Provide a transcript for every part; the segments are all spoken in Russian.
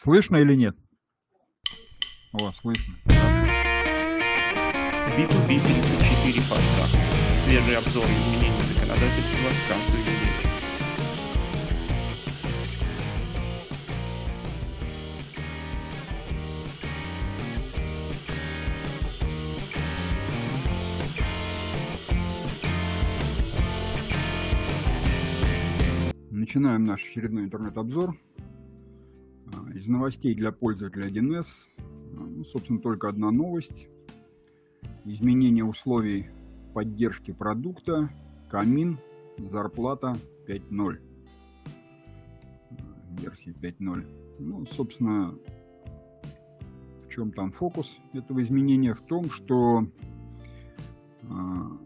Слышно или нет? О, слышно. B2B 34 подкаст. Свежий обзор изменений законодательства каждую неделю. Начинаем наш очередной интернет-обзор. Из новостей для пользователя 1С, а, ну, собственно, только одна новость. Изменение условий поддержки продукта, камин, зарплата 5.0. А, Версии 5.0. Ну, собственно, в чем там фокус этого изменения? В том, что а,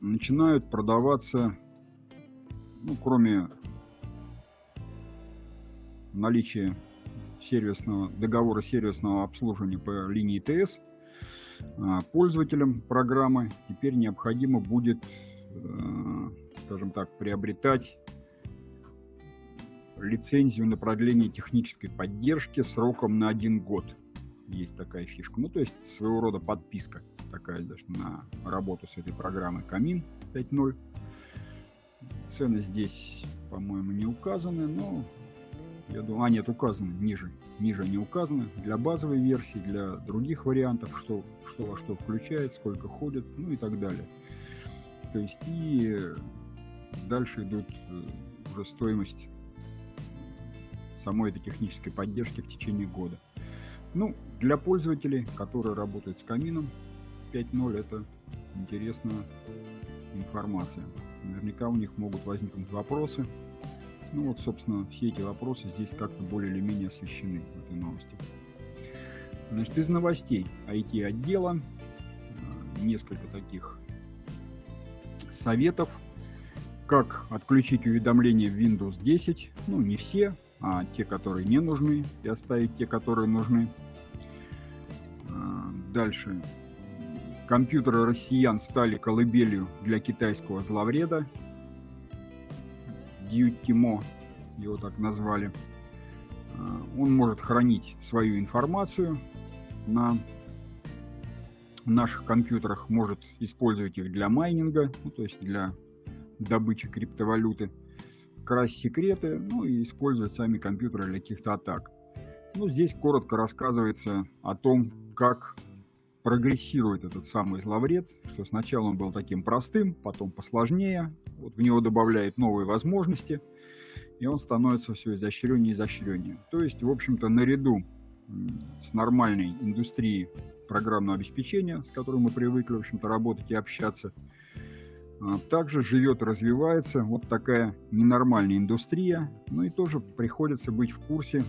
начинают продаваться, ну, кроме наличия сервисного договора сервисного обслуживания по линии ТС а, пользователям программы теперь необходимо будет, э, скажем так, приобретать лицензию на продление технической поддержки сроком на один год. Есть такая фишка. Ну, то есть своего рода подписка такая даже на работу с этой программой Камин 5.0. Цены здесь, по-моему, не указаны, но я думаю, а нет, указаны ниже. Ниже не указаны. Для базовой версии, для других вариантов, что, что во что включает, сколько ходит, ну и так далее. То есть и дальше идут э, уже стоимость самой этой технической поддержки в течение года. Ну, для пользователей, которые работают с камином 5.0, это интересная информация. Наверняка у них могут возникнуть вопросы, ну вот, собственно, все эти вопросы здесь как-то более или менее освещены в этой новости. Значит, из новостей IT-отдела а, несколько таких советов, как отключить уведомления в Windows 10. Ну, не все, а те, которые не нужны, и оставить те, которые нужны. А, Дальше. Компьютеры россиян стали колыбелью для китайского зловреда. Дьютимо, его так назвали. А, Он может хранить свою информацию на наших компьютерах, может использовать их для майнинга, ну, то есть для добычи криптовалюты, красть секреты, ну и использовать сами компьютеры для каких-то атак. Ну, здесь коротко рассказывается о том, как прогрессирует этот самый зловред, что сначала он был таким простым, потом посложнее, вот в него добавляют новые возможности, и он становится все изощреннее и изощреннее. То есть, в общем-то, наряду с нормальной индустрией программного обеспечения, с которой мы привыкли, в общем-то, работать и общаться, а, также живет и развивается вот такая ненормальная индустрия, ну и тоже приходится быть в курсе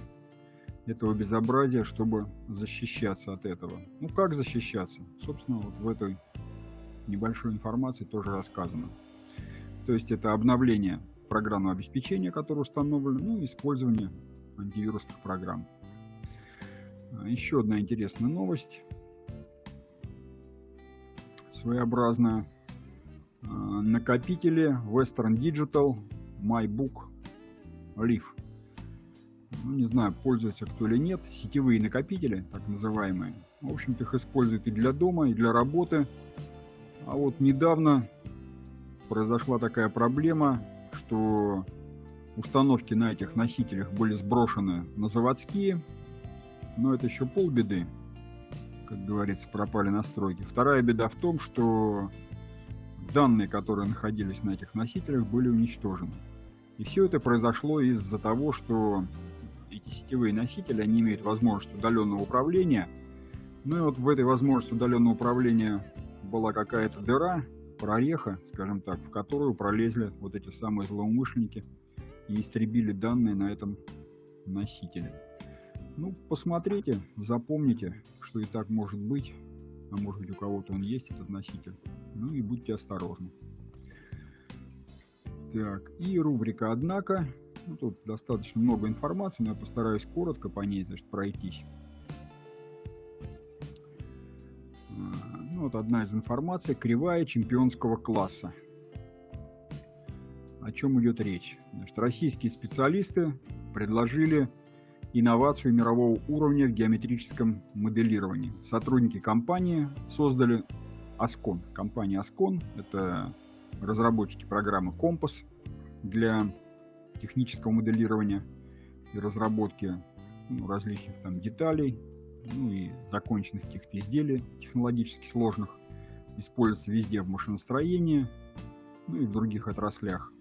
этого безобразия, чтобы защищаться от этого. Ну как защищаться? Собственно, вот в этой небольшой информации тоже рассказано. То есть это обновление программного обеспечения, которое установлено, ну и использование антивирусных программ. А, Еще одна интересная новость. Своеобразная. А, Накопители Western Digital MyBook Leaf. Ну, не знаю, пользуется кто или нет. Сетевые накопители, так называемые. В общем-то, их используют и для дома, и для работы. А вот недавно произошла такая проблема, что установки на этих носителях были сброшены на заводские, но это еще полбеды, как говорится, пропали настройки. Вторая беда в том, что данные, которые находились на этих носителях, были уничтожены. И все это произошло из-за того, что эти сетевые носители, они имеют возможность удаленного управления. Ну и вот в этой возможности удаленного управления была какая-то дыра, прореха, скажем так, в которую пролезли вот эти самые злоумышленники и истребили данные на этом носителе. Ну, посмотрите, запомните, что и так может быть, а может быть у кого-то он есть, этот носитель. Ну и будьте осторожны. Так, и рубрика «Однако». Ну, тут достаточно много информации, но я постараюсь коротко по ней, значит, пройтись. А, Ну, вот одна из информаций. Кривая чемпионского класса. О чем идет речь? Значит, российские специалисты предложили инновацию мирового уровня в геометрическом моделировании. Сотрудники компании создали Ascon. Компания Ascon – это разработчики программы Компас для технического моделирования и разработки ну, различных там деталей, ну и законченных каких-то изделий технологически сложных. Используется везде в машиностроении, ну и в других отраслях.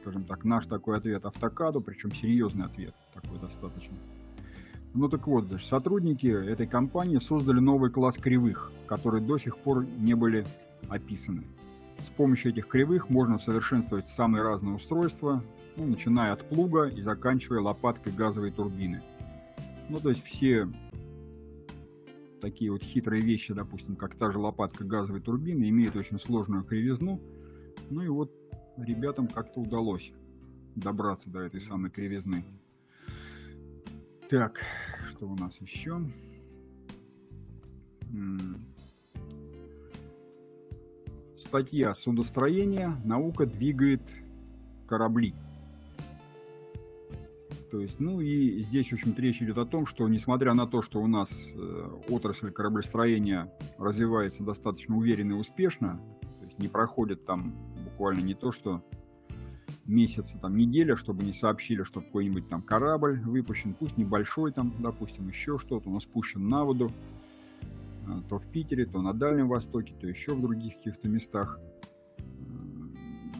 Скажем так, наш такой ответ автокаду, причем серьезный ответ такой достаточно. Ну так вот, значит, сотрудники этой компании создали новый класс кривых, которые до сих пор не были описаны. С помощью этих кривых можно совершенствовать самые разные устройства, ну, начиная от плуга и заканчивая лопаткой газовой турбины. Ну, то есть все такие вот хитрые вещи, допустим, как та же лопатка газовой турбины, имеют очень сложную кривизну. Ну и вот ребятам как-то удалось добраться до этой самой кривизны. Так, что у нас еще? Статья «Судостроение. Наука двигает корабли». То есть, ну и здесь, в общем-то, речь идет о том, что несмотря на то, что у нас э, отрасль кораблестроения развивается достаточно уверенно и успешно, то есть не проходит там буквально не то, что месяца, там, неделя, чтобы не сообщили, что какой-нибудь там корабль выпущен, пусть небольшой там, допустим, еще что-то, он спущен на воду, то в Питере, то на Дальнем Востоке, то еще в других каких-то местах.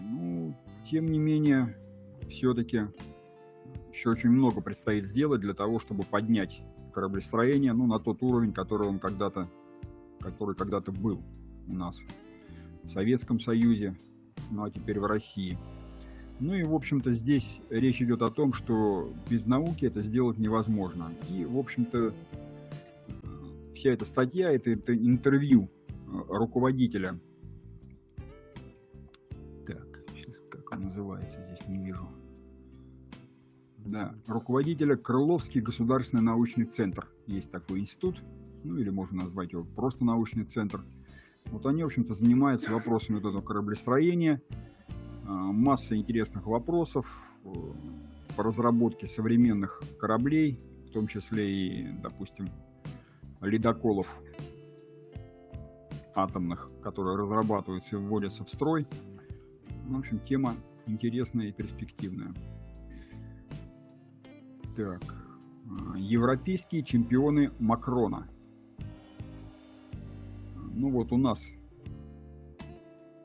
Ну, тем не менее, все-таки еще очень много предстоит сделать для того, чтобы поднять кораблестроение ну, на тот уровень, который он когда-то который когда-то был у нас в Советском Союзе, ну а теперь в России. Ну и, в общем-то, здесь речь идет о том, что без науки это сделать невозможно. И, в общем-то, вся эта статья, это, это интервью э, руководителя. Так, сейчас как он называется, здесь не вижу. Да, руководителя Крыловский государственный научный центр. Есть такой институт, ну или можно назвать его просто научный центр. Вот они, в общем-то, занимаются вопросами вот этого кораблестроения, а, масса интересных вопросов э, по разработке современных кораблей, в том числе и, допустим, ледоколов атомных, которые разрабатываются и вводятся в строй. В общем, тема интересная и перспективная. Так, а, европейские чемпионы Макрона. Ну вот у нас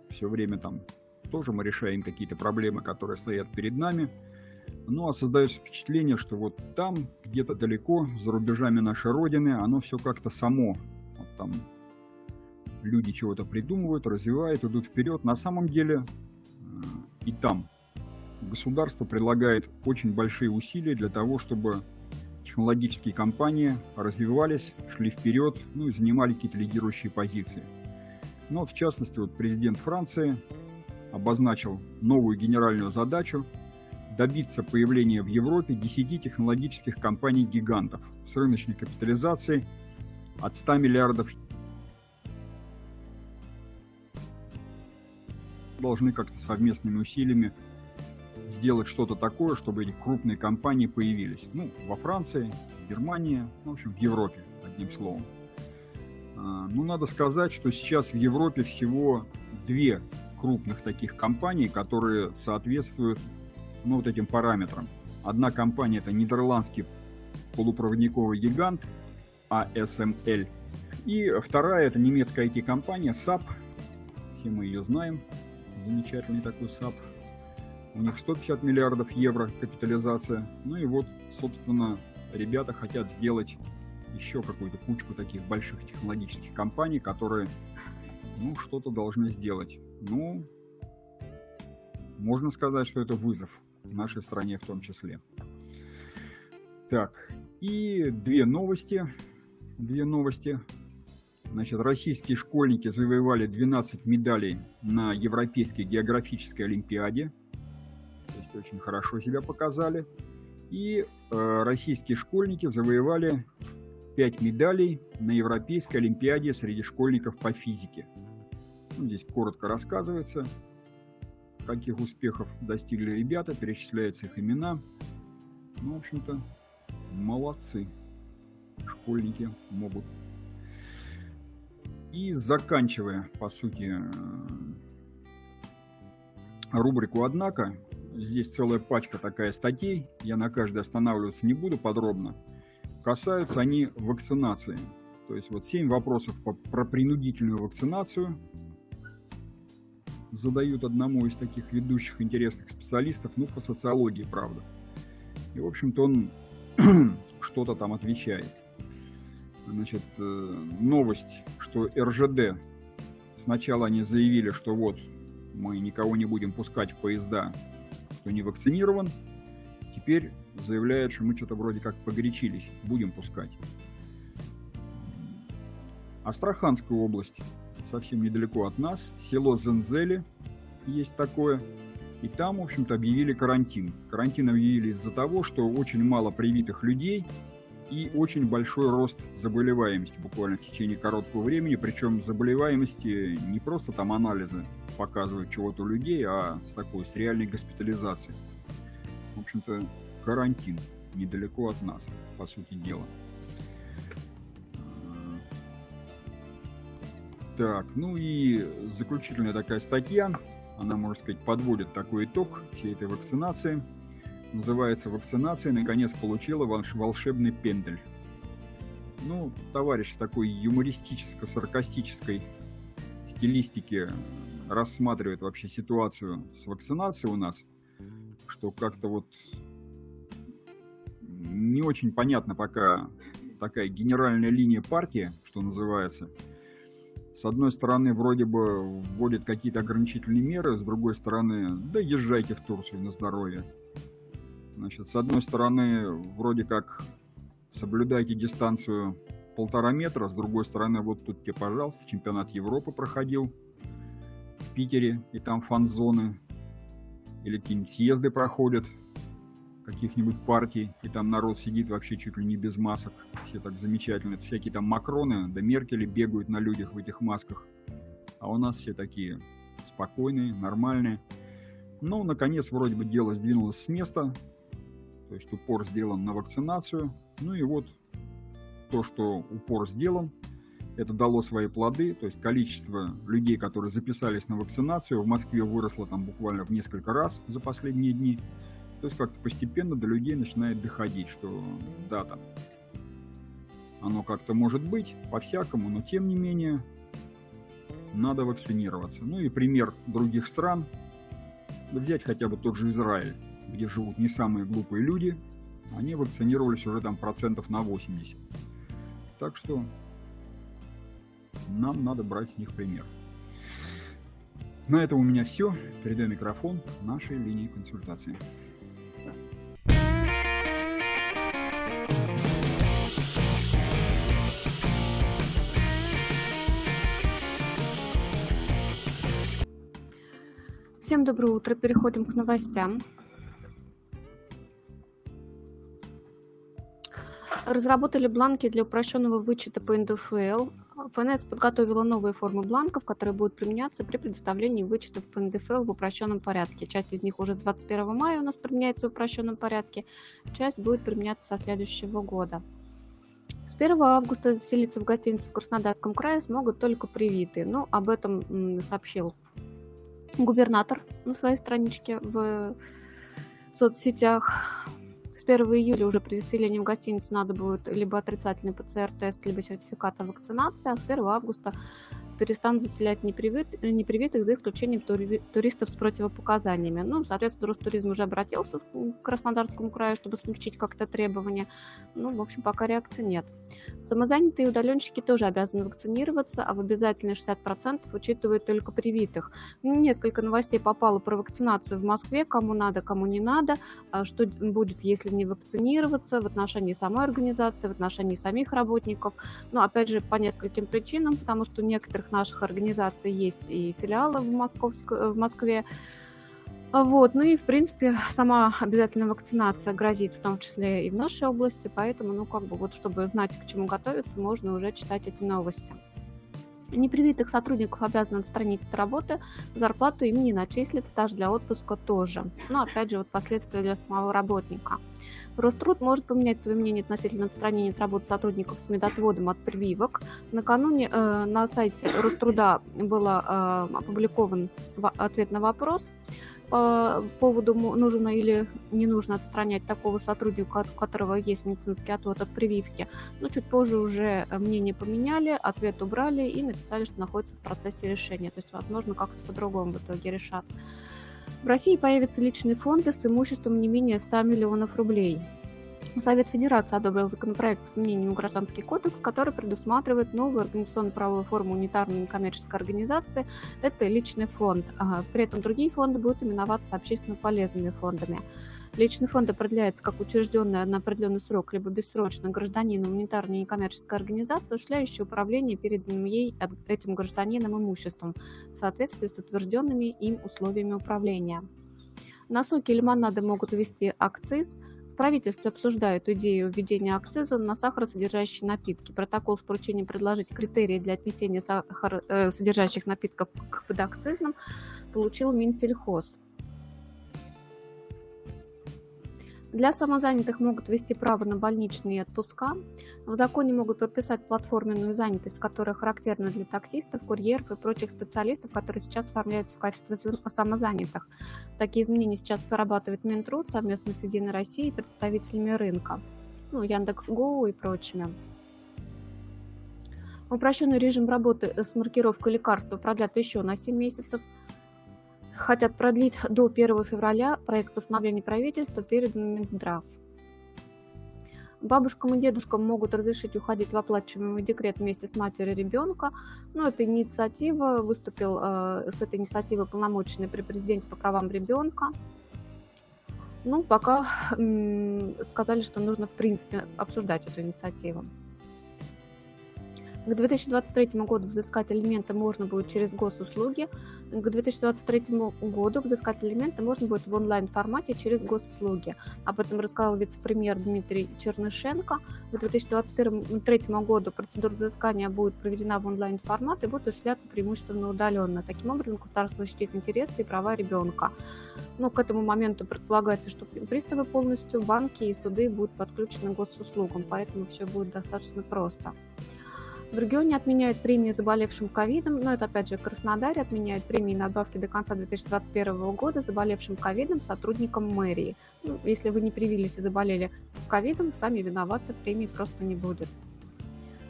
все время там тоже мы решаем какие-то проблемы, которые стоят перед нами. Ну, а создается впечатление, что вот там, где-то далеко, за рубежами нашей Родины, оно все как-то само. Вот там люди чего-то придумывают, развивают, идут вперед. На самом деле э, и там государство предлагает очень большие усилия для того, чтобы технологические компании развивались, шли вперед, ну и занимали какие-то лидирующие позиции. Но ну, в частности, вот президент Франции обозначил новую генеральную задачу добиться появления в Европе 10 технологических компаний-гигантов с рыночной капитализацией от 100 миллиардов должны как-то совместными усилиями сделать что-то такое, чтобы эти крупные компании появились. Ну, во Франции, в Германии, ну, в общем, в Европе, одним словом. А, ну, надо сказать, что сейчас в Европе всего две крупных таких компаний, которые соответствуют ну, вот этим параметрам. Одна компания это нидерландский полупроводниковый гигант ASML. И вторая это немецкая IT-компания SAP. Все мы ее знаем. Замечательный такой SAP. У них 150 миллиардов евро капитализация. Ну и вот, собственно, ребята хотят сделать еще какую-то кучку таких больших технологических компаний, которые, ну, что-то должны сделать. Ну, можно сказать, что это вызов нашей стране в том числе. Так, и две новости. Две новости. Значит, российские школьники завоевали 12 медалей на Европейской географической олимпиаде. То есть очень хорошо себя показали. И э, российские школьники завоевали 5 медалей на Европейской олимпиаде среди школьников по физике. Ну, здесь коротко рассказывается, каких успехов достигли ребята, перечисляются их имена. Ну, в общем-то, молодцы. Школьники могут. И заканчивая, по сути, э, рубрику «Однако», здесь целая пачка такая статей, я на каждой останавливаться не буду подробно. Касаются они вакцинации. То есть вот 7 вопросов по, про принудительную вакцинацию задают одному из таких ведущих интересных специалистов, ну, по социологии, правда. И, в общем-то, он что-то там отвечает. Значит, э, новость, что РЖД, сначала они заявили, что вот мы никого не будем пускать в поезда, кто не вакцинирован. Теперь заявляют, что мы что-то вроде как погорячились, будем пускать. Астраханская область, совсем недалеко от нас, село Зензели, есть такое. И там, в общем-то, объявили карантин. Карантин объявили из-за того, что очень мало привитых людей и очень большой рост заболеваемости буквально в течение короткого времени. Причем заболеваемости не просто там анализы показывают чего-то у людей, а с такой, с реальной госпитализацией. В общем-то, карантин недалеко от нас, по сути дела. Так, ну и заключительная такая статья, она, можно сказать, подводит такой итог всей этой вакцинации. Называется «Вакцинация наконец получила волшебный пендель». Ну, товарищ такой юмористическо-саркастической стилистики рассматривает вообще ситуацию с вакцинацией у нас, что как-то вот не очень понятно пока такая генеральная линия партии, что называется. С одной стороны, вроде бы вводят какие-то ограничительные меры, с другой стороны, да езжайте в Турцию на здоровье. Значит, с одной стороны, вроде как соблюдайте дистанцию полтора метра, с другой стороны, вот тут тебе, пожалуйста, чемпионат Европы проходил в Питере, и там фан-зоны, или какие-нибудь съезды проходят, каких-нибудь партий, и там народ сидит вообще чуть ли не без масок. Все так замечательно. Это всякие там Макроны, да Меркели бегают на людях в этих масках. А у нас все такие спокойные, нормальные. Ну, наконец, вроде бы дело сдвинулось с места. То есть упор сделан на вакцинацию. Ну и вот то, что упор сделан, это дало свои плоды. То есть количество людей, которые записались на вакцинацию, в Москве выросло там буквально в несколько раз за последние дни. То есть как-то постепенно до людей начинает доходить, что да, там оно как-то может быть, по-всякому, но тем не менее надо вакцинироваться. Ну и пример других стран. Взять хотя бы тот же Израиль, где живут не самые глупые люди, они вакцинировались уже там процентов на 80. Так что нам надо брать с них пример. На этом у меня все. Передаю микрофон нашей линии консультации. Всем доброе утро. Переходим к новостям. Разработали бланки для упрощенного вычета по НДФЛ. ФНС подготовила новые формы бланков, которые будут применяться при предоставлении вычетов по НДФЛ в упрощенном порядке. Часть из них уже с 21 мая у нас применяется в упрощенном порядке, часть будет применяться со следующего года. С 1 августа заселиться в гостинице в Краснодарском крае смогут только привитые. Ну, об этом сообщил губернатор на своей страничке в соцсетях. С 1 июля уже при заселении в гостиницу надо будет либо отрицательный ПЦР-тест, либо сертификат о вакцинации, а с 1 августа перестанут заселять непривит, непривитых за исключением тури, туристов с противопоказаниями. Ну, соответственно, Ростуризм уже обратился к Краснодарскому краю, чтобы смягчить как-то требования. Ну, в общем, пока реакции нет. Самозанятые удаленщики тоже обязаны вакцинироваться, а в обязательные 60% учитывают только привитых. Ну, несколько новостей попало про вакцинацию в Москве, кому надо, кому не надо, а что будет, если не вакцинироваться в отношении самой организации, в отношении самих работников. Но, опять же, по нескольким причинам, потому что у некоторых наших организаций есть и филиалы в, Московск... в Москве. Вот, ну и, в принципе, сама обязательная вакцинация грозит, в том числе и в нашей области, поэтому, ну, как бы, вот, чтобы знать, к чему готовиться, можно уже читать эти новости. Непривитых сотрудников обязаны отстранить от работы, зарплату им не начислят, стаж для отпуска тоже. Но опять же, вот последствия для самого работника. Роструд может поменять свое мнение относительно отстранения от работы сотрудников с медотводом от прививок. Накануне э, на сайте Роструда был э, опубликован ответ на вопрос по поводу нужно или не нужно отстранять такого сотрудника, у которого есть медицинский отвод от прививки. Но чуть позже уже э, мнение поменяли, ответ убрали и написали, что находится в процессе решения. То есть, возможно, как-то по-другому в итоге решат. В России появятся личные фонды с имуществом не менее 100 миллионов рублей. Совет Федерации одобрил законопроект с изменением Гражданский кодекс, который предусматривает новую организационно-правовую форму унитарной некоммерческой организации. Это личный фонд. При этом другие фонды будут именоваться общественно полезными фондами. Личный фонд определяется как учрежденная на определенный срок либо бессрочно гражданином унитарной некоммерческой организации, осуществляющая управление переданным ей этим гражданином имуществом в соответствии с утвержденными им условиями управления. На соки лимонады могут ввести акциз – в правительстве обсуждают идею введения акциза на сахаросодержащие напитки. Протокол с поручением предложить критерии для отнесения сахаросодержащих напитков к подакцизным получил Минсельхоз. Для самозанятых могут ввести право на больничные отпуска. В законе могут прописать платформенную занятость, которая характерна для таксистов, курьеров и прочих специалистов, которые сейчас оформляются в качестве самозанятых. Такие изменения сейчас прорабатывает Минтруд совместно с Единой Россией и представителями рынка, ну, Яндекс.Гоу и прочими. Упрощенный режим работы с маркировкой лекарства продлят еще на 7 месяцев – хотят продлить до 1 февраля проект постановления правительства передан Минздрав. Бабушкам и дедушкам могут разрешить уходить в оплачиваемый декрет вместе с матерью ребенка. Но эта инициатива выступил э, с этой инициативой полномоченный при президенте по правам ребенка. Ну, пока м- сказали, что нужно, в принципе, обсуждать эту инициативу. К 2023 году взыскать элементы можно будет через госуслуги. К 2023 году взыскать элементы можно будет в онлайн-формате через госуслуги. Об этом рассказал вице-премьер Дмитрий Чернышенко. К 2023 году процедура взыскания будет проведена в онлайн-формат и будет осуществляться преимущественно удаленно. Таким образом, государство защитит интересы и права ребенка. Но к этому моменту предполагается, что приставы полностью, банки и суды будут подключены к госуслугам, поэтому все будет достаточно просто. В регионе отменяют премии заболевшим ковидом, но это опять же Краснодаре отменяют премии и надбавки до конца 2021 года заболевшим ковидом сотрудникам мэрии. Ну, если вы не привились и заболели ковидом, сами виноваты, премии просто не будет.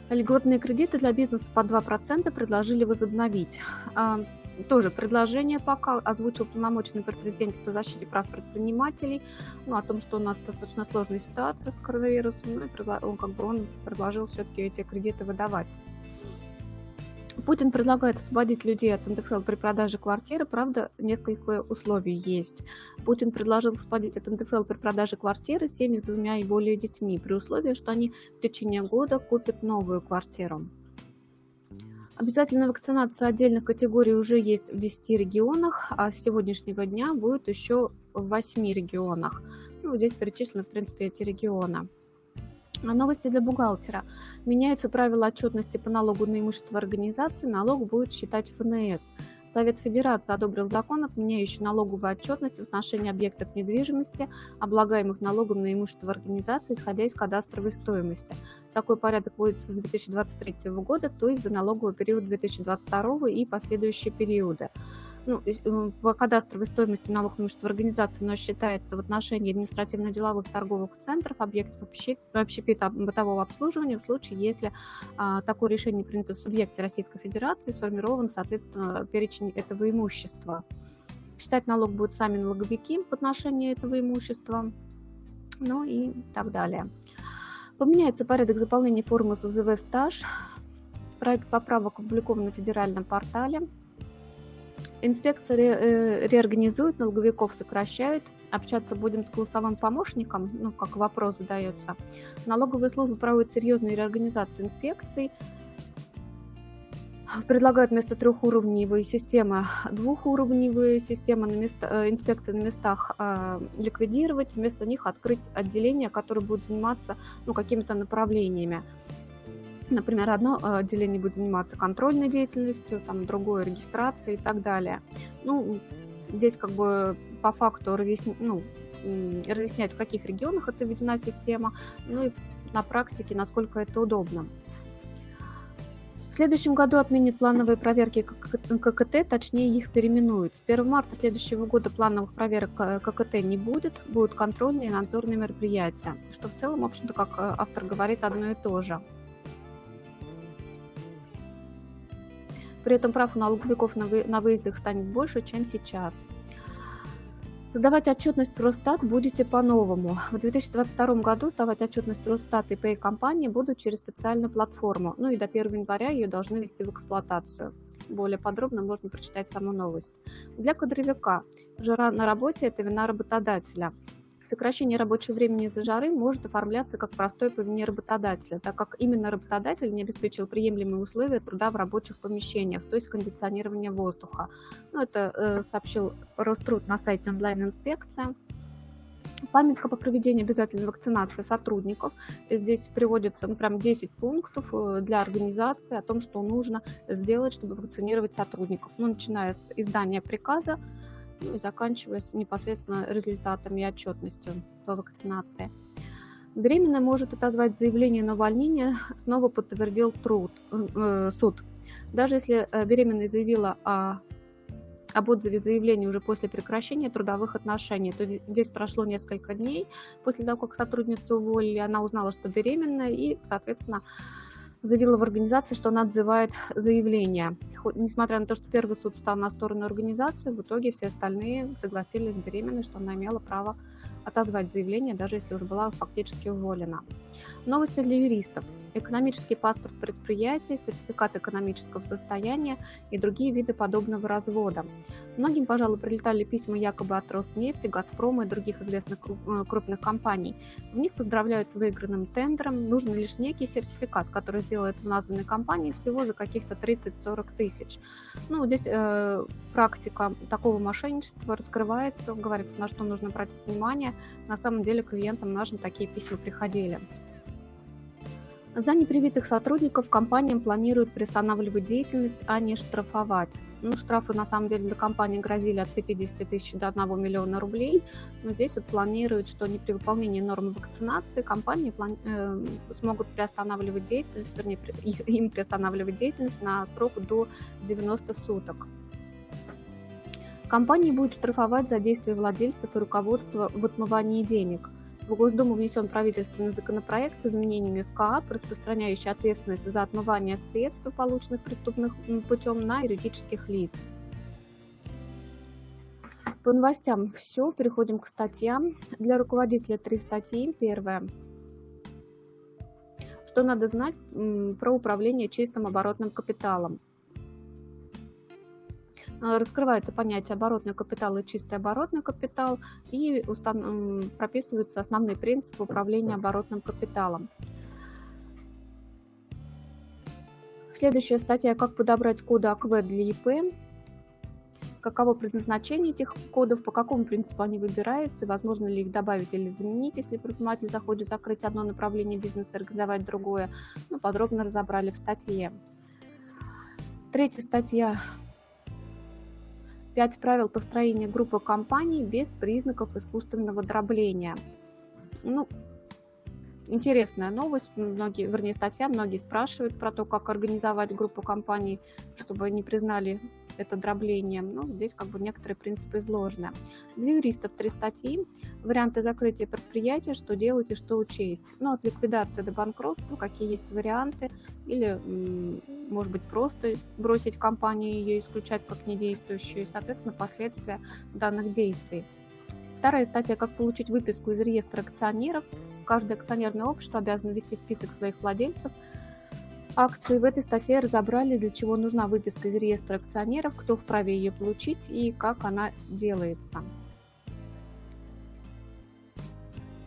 Льготные кредиты для бизнеса по 2% предложили возобновить. Тоже предложение пока озвучил полномоченный президент по защите прав предпринимателей, ну, о том, что у нас достаточно сложная ситуация с коронавирусом, ну, и он, как бы, он предложил все-таки эти кредиты выдавать. Путин предлагает освободить людей от НДФЛ при продаже квартиры, правда, несколько условий есть. Путин предложил освободить от НДФЛ при продаже квартиры семьи с двумя и более детьми, при условии, что они в течение года купят новую квартиру. Обязательная вакцинация отдельных категорий уже есть в 10 регионах, а с сегодняшнего дня будет еще в 8 регионах. Ну, здесь перечислены, в принципе, эти регионы. Новости для бухгалтера. Меняются правила отчетности по налогу на имущество организации. Налог будет считать ФНС. Совет Федерации одобрил закон, отменяющий налоговую отчетность в отношении объектов недвижимости, облагаемых налогом на имущество организации, исходя из кадастровой стоимости. Такой порядок вводится с 2023 года, то есть за налоговый период 2022 и последующие периоды ну, э, по кадастровой стоимости налог имущества организации но считается в отношении административно-деловых торговых центров, объектов общепита бытового обслуживания в случае, если а, такое решение принято в субъекте Российской Федерации, сформирован, соответственно, перечень этого имущества. Считать налог будут сами налоговики в отношении этого имущества, ну и так далее. Поменяется порядок заполнения формы СЗВ «Стаж». Проект поправок опубликован на федеральном портале. Инспекции ре, э, реорганизуют, налоговиков сокращают. Общаться будем с голосовым помощником, ну, как вопрос задается. Налоговая служба проводит серьезную реорганизацию инспекций. Предлагают вместо трехуровневой системы двухуровневые системы на места, э, инспекции на местах э, ликвидировать, вместо них открыть отделения, которые будут заниматься ну, какими-то направлениями. Например, одно э, отделение будет заниматься контрольной деятельностью, там другое регистрацией и так далее. Ну, здесь как бы по факту разъясни, ну, разъясняют, в каких регионах это введена система, ну и на практике, насколько это удобно. В следующем году отменят плановые проверки ККТ, точнее их переименуют. С 1 марта следующего года плановых проверок ККТ не будет, будут контрольные и надзорные мероприятия, что в целом, в общем-то, как э, автор говорит, одно и то же. При этом прав у налоговиков на выездах станет больше, чем сейчас. Сдавать отчетность Росстат будете по-новому. В 2022 году сдавать отчетность Росстат и Pay компании будут через специальную платформу. Ну и до 1 января ее должны ввести в эксплуатацию. Более подробно можно прочитать саму новость. Для кадровика жара на работе – это вина работодателя. Сокращение рабочего времени из-за жары может оформляться как простое по вине работодателя, так как именно работодатель не обеспечил приемлемые условия труда в рабочих помещениях, то есть кондиционирование воздуха. Ну, это э, сообщил Роструд на сайте онлайн-инспекция. Памятка по проведению обязательной вакцинации сотрудников. Здесь приводится ну, прям 10 пунктов э, для организации о том, что нужно сделать, чтобы вакцинировать сотрудников. Ну, начиная с издания приказа, ну и заканчивая непосредственно результатами и отчетностью по вакцинации. Беременная может отозвать заявление на увольнение, снова подтвердил труд, э, суд. Даже если э, беременная заявила о, об отзыве заявления уже после прекращения трудовых отношений, то здесь прошло несколько дней после того, как сотрудницу уволили, она узнала, что беременная, и, соответственно, заявила в организации, что она отзывает заявление. Несмотря на то, что первый суд стал на сторону организации, в итоге все остальные согласились с беременной, что она имела право отозвать заявление, даже если уже была фактически уволена. Новости для юристов экономический паспорт предприятия, сертификат экономического состояния и другие виды подобного развода. Многим, пожалуй, прилетали письма якобы от Роснефти, Газпрома и других известных э, крупных компаний. В них поздравляют с выигранным тендером. Нужен лишь некий сертификат, который сделает в названной компании всего за каких-то 30-40 тысяч. Ну, здесь э, практика такого мошенничества раскрывается, говорится, на что нужно обратить внимание. На самом деле клиентам нашим такие письма приходили. За непривитых сотрудников компаниям планируют приостанавливать деятельность, а не штрафовать. Ну, штрафы на самом деле для компании грозили от 50 тысяч до 1 миллиона рублей, но здесь вот планируют, что не при выполнении норм вакцинации компании плани- э, смогут приостанавливать деятельность, вернее, их, им приостанавливать деятельность на срок до 90 суток. Компании будут штрафовать за действия владельцев и руководства в отмывании денег – в Госдуму внесен правительственный законопроект с изменениями в КАП, распространяющий ответственность за отмывание средств, полученных преступным путем, на юридических лиц. По новостям все. Переходим к статьям. Для руководителя три статьи. Первая. Что надо знать про управление чистым оборотным капиталом? А, раскрывается понятие оборотный капитал и чистый оборотный капитал и прописываются основные принципы управления оборотным капиталом. Следующая статья «Как подобрать коды АКВ для ИП», каково предназначение этих кодов, по какому принципу они выбираются, возможно ли их добавить или заменить, если предприниматель захочет закрыть одно направление бизнеса и организовать другое. Ну, подробно разобрали в статье. Третья статья Пять правил построения группы компаний без признаков искусственного дробления. Ну, интересная новость. Многие, вернее, статья. Многие спрашивают про то, как организовать группу компаний, чтобы не признали это дробление. Ну, здесь как бы некоторые принципы изложены. Для юристов три статьи. Варианты закрытия предприятия, что делать и что учесть. Ну, от ликвидации до банкротства, какие есть варианты. Или, может быть, просто бросить компанию и ее исключать как недействующую. И, соответственно, последствия данных действий. Вторая статья «Как получить выписку из реестра акционеров». Каждое акционерное общество обязано вести список своих владельцев – акции. В этой статье разобрали, для чего нужна выписка из реестра акционеров, кто вправе ее получить и как она делается.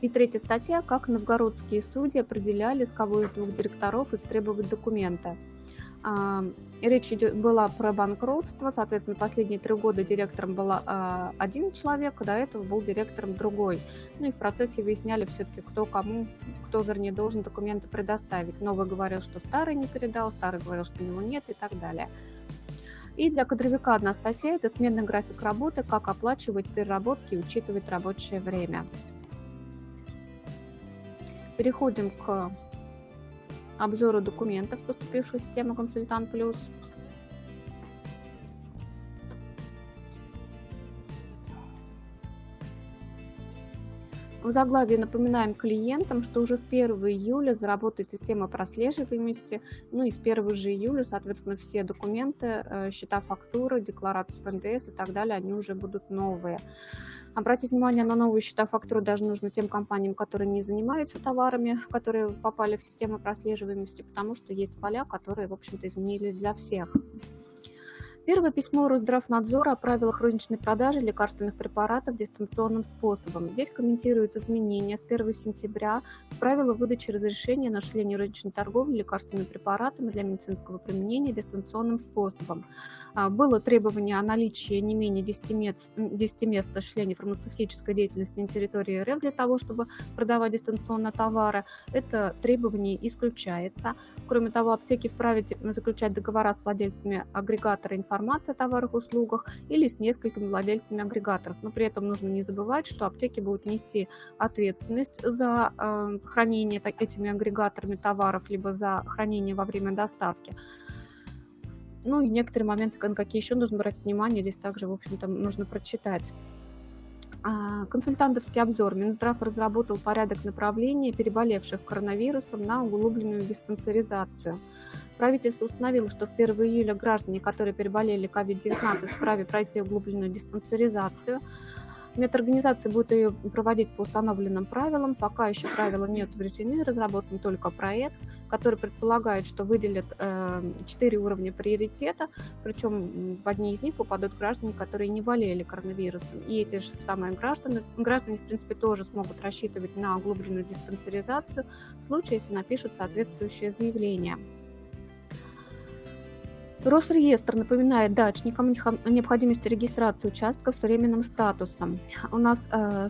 И третья статья «Как новгородские судьи определяли, с кого из двух директоров истребовать документы». А, речь идет, была про банкротство, соответственно, последние три года директором был а, один человек, до этого был директором другой. Ну и в процессе выясняли все-таки, кто кому, кто, вернее, должен документы предоставить. Новый говорил, что старый не передал, старый говорил, что у него нет и так далее. И для кадровика одна статья – это сменный график работы, как оплачивать переработки и учитывать рабочее время. Переходим к обзору документов, поступивших в систему «Консультант Плюс». В заглавии напоминаем клиентам, что уже с 1 июля заработает система прослеживаемости, ну и с 1 же июля, соответственно, все документы, э, счета фактуры, декларации по НДС и так далее, они уже будут новые. Обратить внимание на новые счета фактуры даже нужно тем компаниям, которые не занимаются товарами, которые попали в систему прослеживаемости, потому что есть поля, которые, в общем-то, изменились для всех. Первое письмо Росздравнадзора о правилах розничной продажи лекарственных препаратов дистанционным способом. Здесь комментируют изменения с 1 сентября в правила выдачи разрешения на осуществление розничной торговли лекарственными препаратами для медицинского применения дистанционным способом. А, было требование о наличии не менее 10 мест, 10 мест осуществления фармацевтической деятельности на территории РФ для того, чтобы продавать дистанционно товары. Это требование исключается. Кроме того, аптеки вправе заключать договора с владельцами агрегатора информации о товарах и услугах или с несколькими владельцами агрегаторов. Но при этом нужно не забывать, что аптеки будут нести ответственность за э, хранение этими агрегаторами товаров, либо за хранение во время доставки. Ну и некоторые моменты, на какие еще нужно брать внимание, здесь также, в общем-то, нужно прочитать. А, консультантовский обзор. Минздрав разработал порядок направления переболевших коронавирусом на углубленную диспансеризацию. Правительство установило, что с 1 июля граждане, которые переболели COVID-19, вправе пройти углубленную диспансеризацию. Медорганизация будет ее проводить по установленным правилам. Пока еще правила не утверждены, разработан только проект, который предполагает, что выделят э, 4 уровня приоритета, причем в одни из них попадут граждане, которые не болели коронавирусом. И эти же самые граждане, граждане, в принципе, тоже смогут рассчитывать на углубленную диспансеризацию в случае, если напишут соответствующее заявление. Росреестр напоминает дачникам необходимости регистрации участков с временным статусом. У нас э,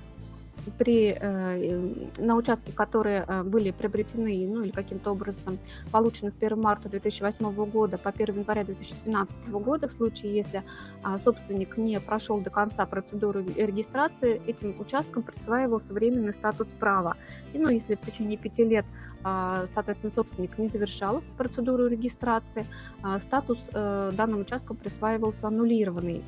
при, э, на участки, которые э, были приобретены ну, или каким-то образом получены с 1 марта 2008 года по 1 января 2017 года, в случае, если а, собственник не прошел до конца процедуру регистрации, этим участкам присваивался временный статус права. И, ну, если в течение пяти лет а, соответственно, собственник не завершал процедуру регистрации, а, статус э, данным участкам присваивался аннулированный.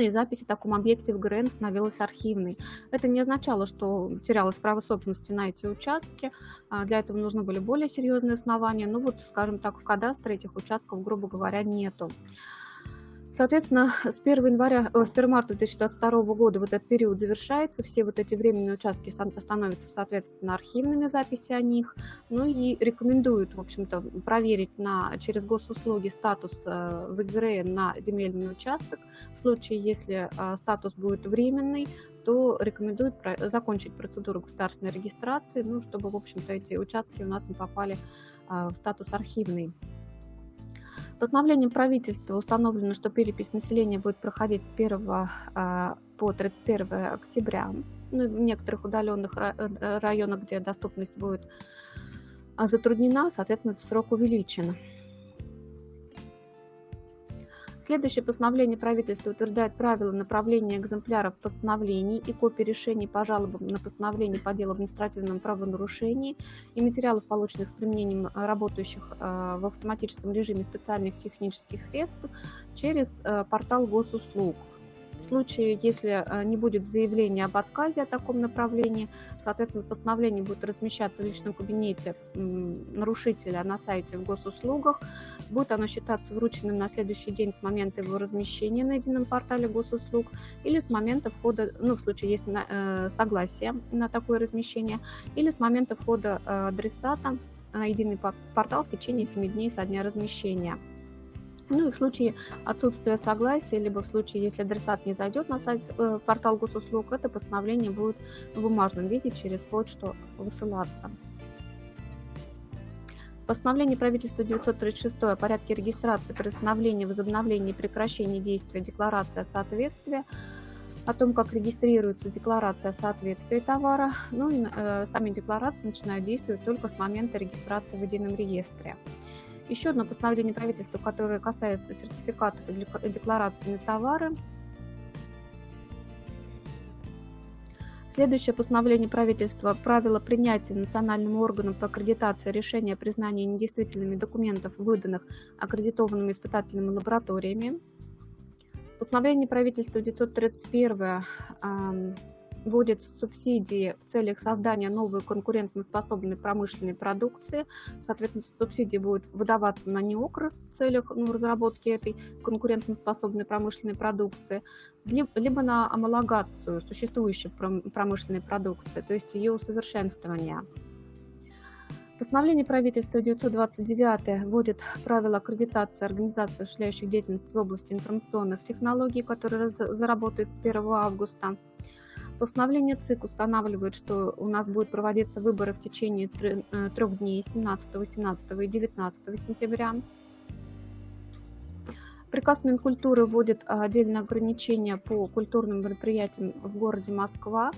И запись о таком объекте в ГРН становилась архивной. Это не означало, что терялось право собственности на эти участки. А, для этого нужны были более серьезные основания. Ну вот, скажем так, в кадастре этих участков, грубо говоря, нету. Соответственно, с 1, января, с 1 марта 2022 года вот этот период завершается, все вот эти временные участки становятся, соответственно, архивными записи о них, ну и рекомендуют, в общем-то, проверить на, через госуслуги статус э, в ИГР на земельный участок. В случае, если э, статус будет временный, то рекомендуют закончить процедуру государственной регистрации, ну, чтобы, в общем-то, эти участки у нас не попали э, в статус архивный. Постановлением правительства установлено, что перепись населения будет проходить с 1 а, по 31 октября. Ну, в некоторых удаленных э, районах, где доступность будет а, затруднена, соответственно, этот срок увеличен. Следующее постановление правительства утверждает правила направления экземпляров постановлений и копии решений по жалобам на постановление по делу административном правонарушении и материалов, полученных с применением работающих э, в автоматическом режиме специальных технических средств через э, портал госуслуг. В случае, если э, не будет заявления об отказе о таком направлении, соответственно, постановление будет размещаться в личном кабинете нарушителя на сайте в госуслугах. Будет оно считаться врученным на следующий день с момента его размещения на едином портале госуслуг или с момента входа, ну, в случае есть э, согласие на такое размещение, или с момента входа э, адресата на единый портал в течение 7 дней со дня размещения. Ну и в случае отсутствия согласия, либо в случае, если адресат не зайдет на сайт э, портал госуслуг, это постановление будет в бумажном виде через почту высылаться. Постановление правительства 936 о порядке регистрации, приостановления, возобновления и прекращения действия декларации о соответствии, о том, как регистрируется декларация о соответствии товара. Ну и э, сами декларации начинают действовать только с момента регистрации в едином реестре. Еще одно постановление правительства, которое касается сертификатов и деклараций на товары, Следующее постановление правительства правило принятия национальным органом по аккредитации решения о признании недействительными документов, выданных аккредитованными испытательными лабораториями. Постановление правительства 931 вводит субсидии в целях создания новой конкурентоспособной промышленной продукции. Соответственно, субсидии будут выдаваться на неокры в целях ну, разработки этой конкурентоспособной промышленной продукции, либо на амалогацию существующей промышленной продукции, то есть ее усовершенствование. Постановление правительства 929 вводит правила аккредитации организаций, осуществляющих деятельность в области информационных технологий, которые заработают с 1 августа. Постановление ЦИК устанавливает, что у нас будут проводиться выборы в течение э, трех дней 17, 18 и 19 сентября. Приказ Минкультуры вводит отдельное ограничение по культурным мероприятиям в городе Москва.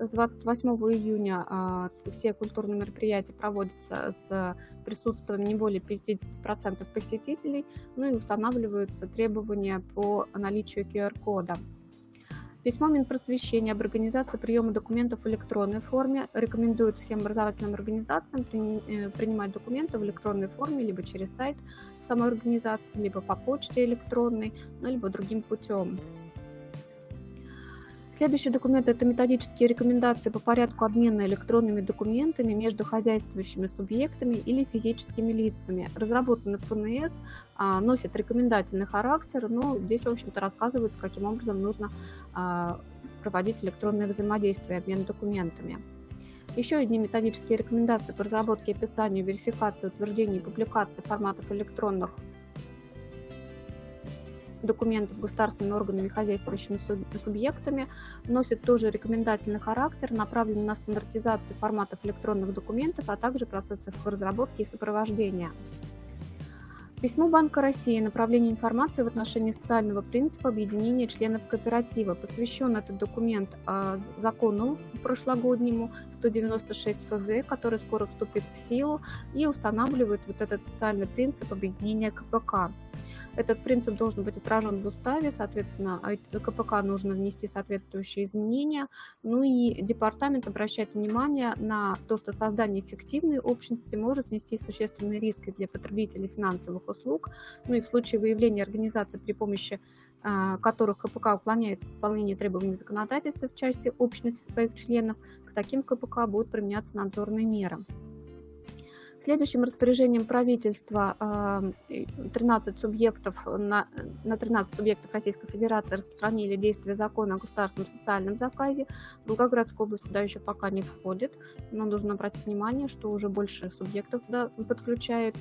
С 28 июня а, все культурные мероприятия проводятся с присутствием не более 50% посетителей, ну и устанавливаются требования по наличию QR-кода. Письмо Минпросвещения об организации приема документов в электронной форме рекомендует всем образовательным организациям э, принимать документы в электронной форме либо через сайт самой организации, либо по почте электронной, ну, либо другим путем. Следующий документ – это методические рекомендации по порядку обмена электронными документами между хозяйствующими субъектами или физическими лицами. Разработаны ФНС, а, носят рекомендательный характер, но здесь, в общем-то, рассказывается, каким образом нужно а, проводить электронное взаимодействие и обмен документами. Еще одни методические рекомендации по разработке, описанию, верификации, утверждению и публикации форматов электронных документов государственными органами и хозяйствующими субъектами, носит тоже рекомендательный характер, направлен на стандартизацию форматов электронных документов, а также процессов разработки и сопровождения. Письмо Банка России «Направление информации в отношении социального принципа объединения членов кооператива». Посвящен этот документ а, закону прошлогоднему 196 ФЗ, который скоро вступит в силу и устанавливает вот этот социальный принцип объединения КПК. Этот принцип должен быть отражен в уставе, соответственно, а КПК нужно внести соответствующие изменения. Ну и департамент обращает внимание на то, что создание эффективной общности может нести существенные риски для потребителей финансовых услуг. Ну и в случае выявления организации при помощи а, которых КПК уклоняется от исполнения требований законодательства в части общности своих членов, к таким КПК будут применяться надзорные меры. Следующим распоряжением правительства 13 субъектов на, на 13 субъектов Российской Федерации распространили действие закона о государственном социальном заказе. Волгоградская область туда еще пока не входит, но нужно обратить внимание, что уже больше субъектов туда подключает.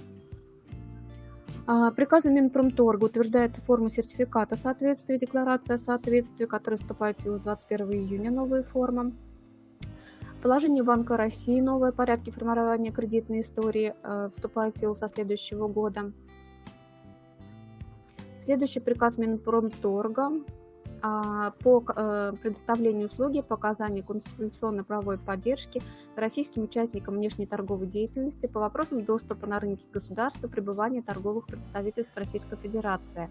А, приказом Минпромторга утверждается форма сертификата соответствия, декларация соответствия, которая вступает в силу 21 июня, новые формы. Положение Банка России новые порядки формирования кредитной истории э, вступают в силу со следующего года. Следующий приказ Минпромторга а, по э, предоставлению услуги по оказанию конституционно-правовой поддержки российским участникам внешней торговой деятельности по вопросам доступа на рынки государства, пребывания торговых представительств Российской Федерации.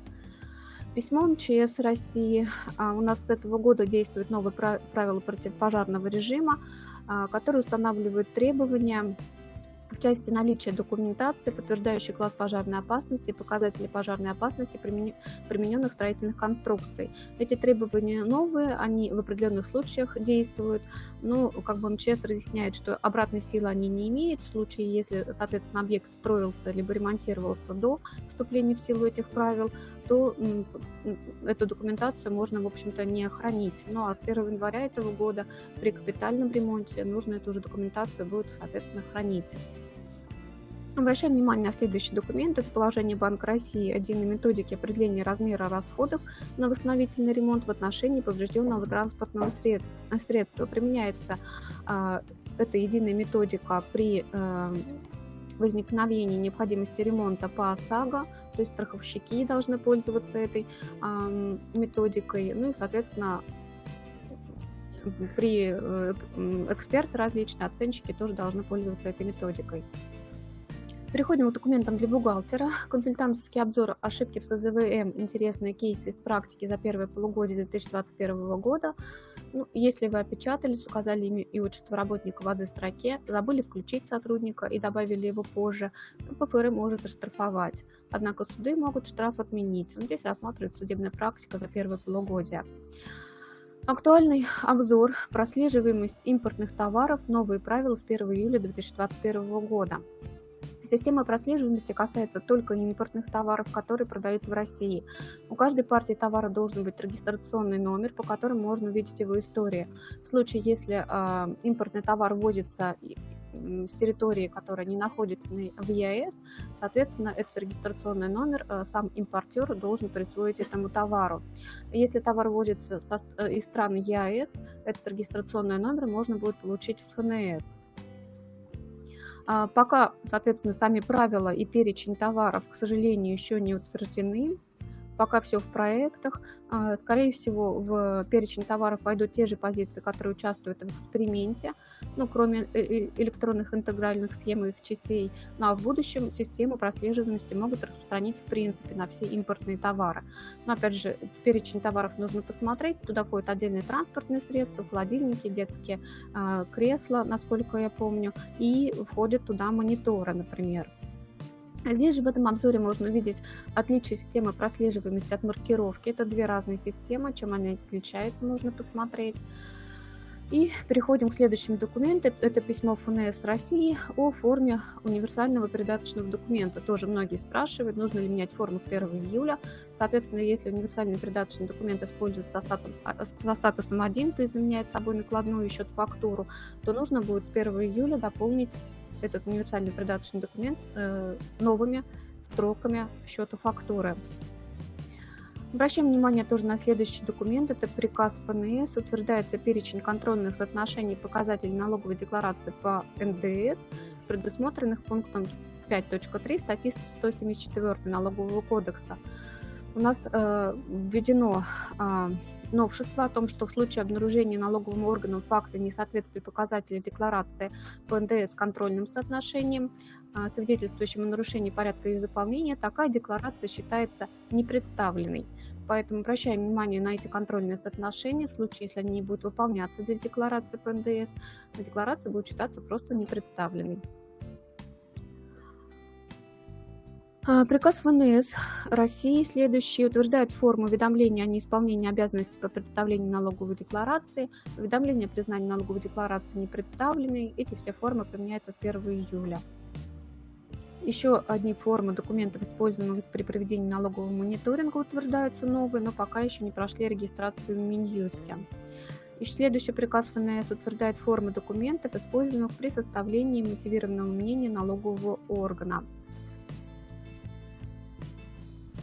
Письмо МЧС России. А, у нас с этого года действует новые правила противопожарного режима. А, который устанавливает требования в части наличия документации, подтверждающей класс пожарной опасности и показатели пожарной опасности примененных строительных конструкций. Эти требования новые, они в определенных случаях действуют, но как бы МЧС разъясняет, что обратной силы они не имеют в случае, если, соответственно, объект строился либо ремонтировался до вступления в силу этих правил, то эту документацию можно, в общем-то, не хранить. Ну а с 1 января этого года при капитальном ремонте нужно эту же документацию будет, соответственно, хранить. Обращаем внимание на следующий документ. Это положение Банка России единой методики определения размера расходов на восстановительный ремонт в отношении поврежденного транспортного средства. Применяется э, эта единая методика при э, возникновения необходимости ремонта по ОСАГО, то есть страховщики должны пользоваться этой методикой, ну и, соответственно, при э, эксперты различные, оценщики тоже должны пользоваться этой методикой. Переходим к документам для бухгалтера. Консультантский обзор ошибки в СЗВМ. Интересные кейсы из практики за первое полугодие 2021 года. Ну, если вы опечатались, указали имя и отчество работника в одной строке, забыли включить сотрудника и добавили его позже, ПФР может оштрафовать. Однако суды могут штраф отменить. Здесь рассматривается судебная практика за первое полугодие. Актуальный обзор прослеживаемость импортных товаров. Новые правила с 1 июля 2021 года. Система прослеживаемости касается только импортных товаров, которые продают в России. У каждой партии товара должен быть регистрационный номер, по которому можно увидеть его историю. В случае, если э, импортный товар ввозится с территории, которая не находится в ЕАЭС, соответственно, этот регистрационный номер э, сам импортер должен присвоить этому товару. Если товар ввозится со, э, из стран ЕАЭС, этот регистрационный номер можно будет получить в ФНС. А, пока, соответственно, сами правила и перечень товаров, к сожалению, еще не утверждены, пока все в проектах. А, скорее всего, в перечень товаров войдут те же позиции, которые участвуют в эксперименте, ну, кроме э, э, электронных интегральных схем и их частей. Ну, а в будущем систему прослеживаемости могут распространить, в принципе, на все импортные товары. Но, опять же, перечень товаров нужно посмотреть. Туда входят отдельные транспортные средства, холодильники, детские э, кресла, насколько я помню, и входят туда мониторы, например. Здесь же в этом обзоре можно увидеть отличие системы прослеживаемости от маркировки. Это две разные системы, чем они отличаются, можно посмотреть. И переходим к следующему документу. Это письмо ФНС России о форме универсального придаточного документа. Тоже многие спрашивают, нужно ли менять форму с 1 июля. Соответственно, если универсальный придаточный документ используется со, статусом, со статусом 1, то есть заменяет собой накладную счет-фактуру, то нужно будет с 1 июля дополнить этот универсальный придаточный документ э, новыми строками счета фактуры. Обращаем внимание тоже на следующий документ. Это приказ ФНС. Утверждается перечень контрольных соотношений показателей налоговой декларации по НДС, предусмотренных пунктом 5.3 статьи 174 Налогового кодекса. У нас э, введено э, новшество о том, что в случае обнаружения налоговым органом факта несоответствия показателей декларации по НДС контрольным соотношением, а, свидетельствующим о нарушении порядка ее заполнения, такая декларация считается непредставленной. Поэтому обращаем внимание на эти контрольные соотношения. В случае, если они не будут выполняться для декларации по НДС, декларация будет считаться просто непредставленной. Приказ ВНС России следующий утверждает форму уведомления о неисполнении обязанностей по представлению налоговой декларации, уведомление о признании налоговой декларации не представленной. Эти все формы применяются с 1 июля. Еще одни формы документов, используемых при проведении налогового мониторинга, утверждаются новые, но пока еще не прошли регистрацию в Минюсте. Еще следующий приказ ФНС утверждает формы документов, используемых при составлении мотивированного мнения налогового органа.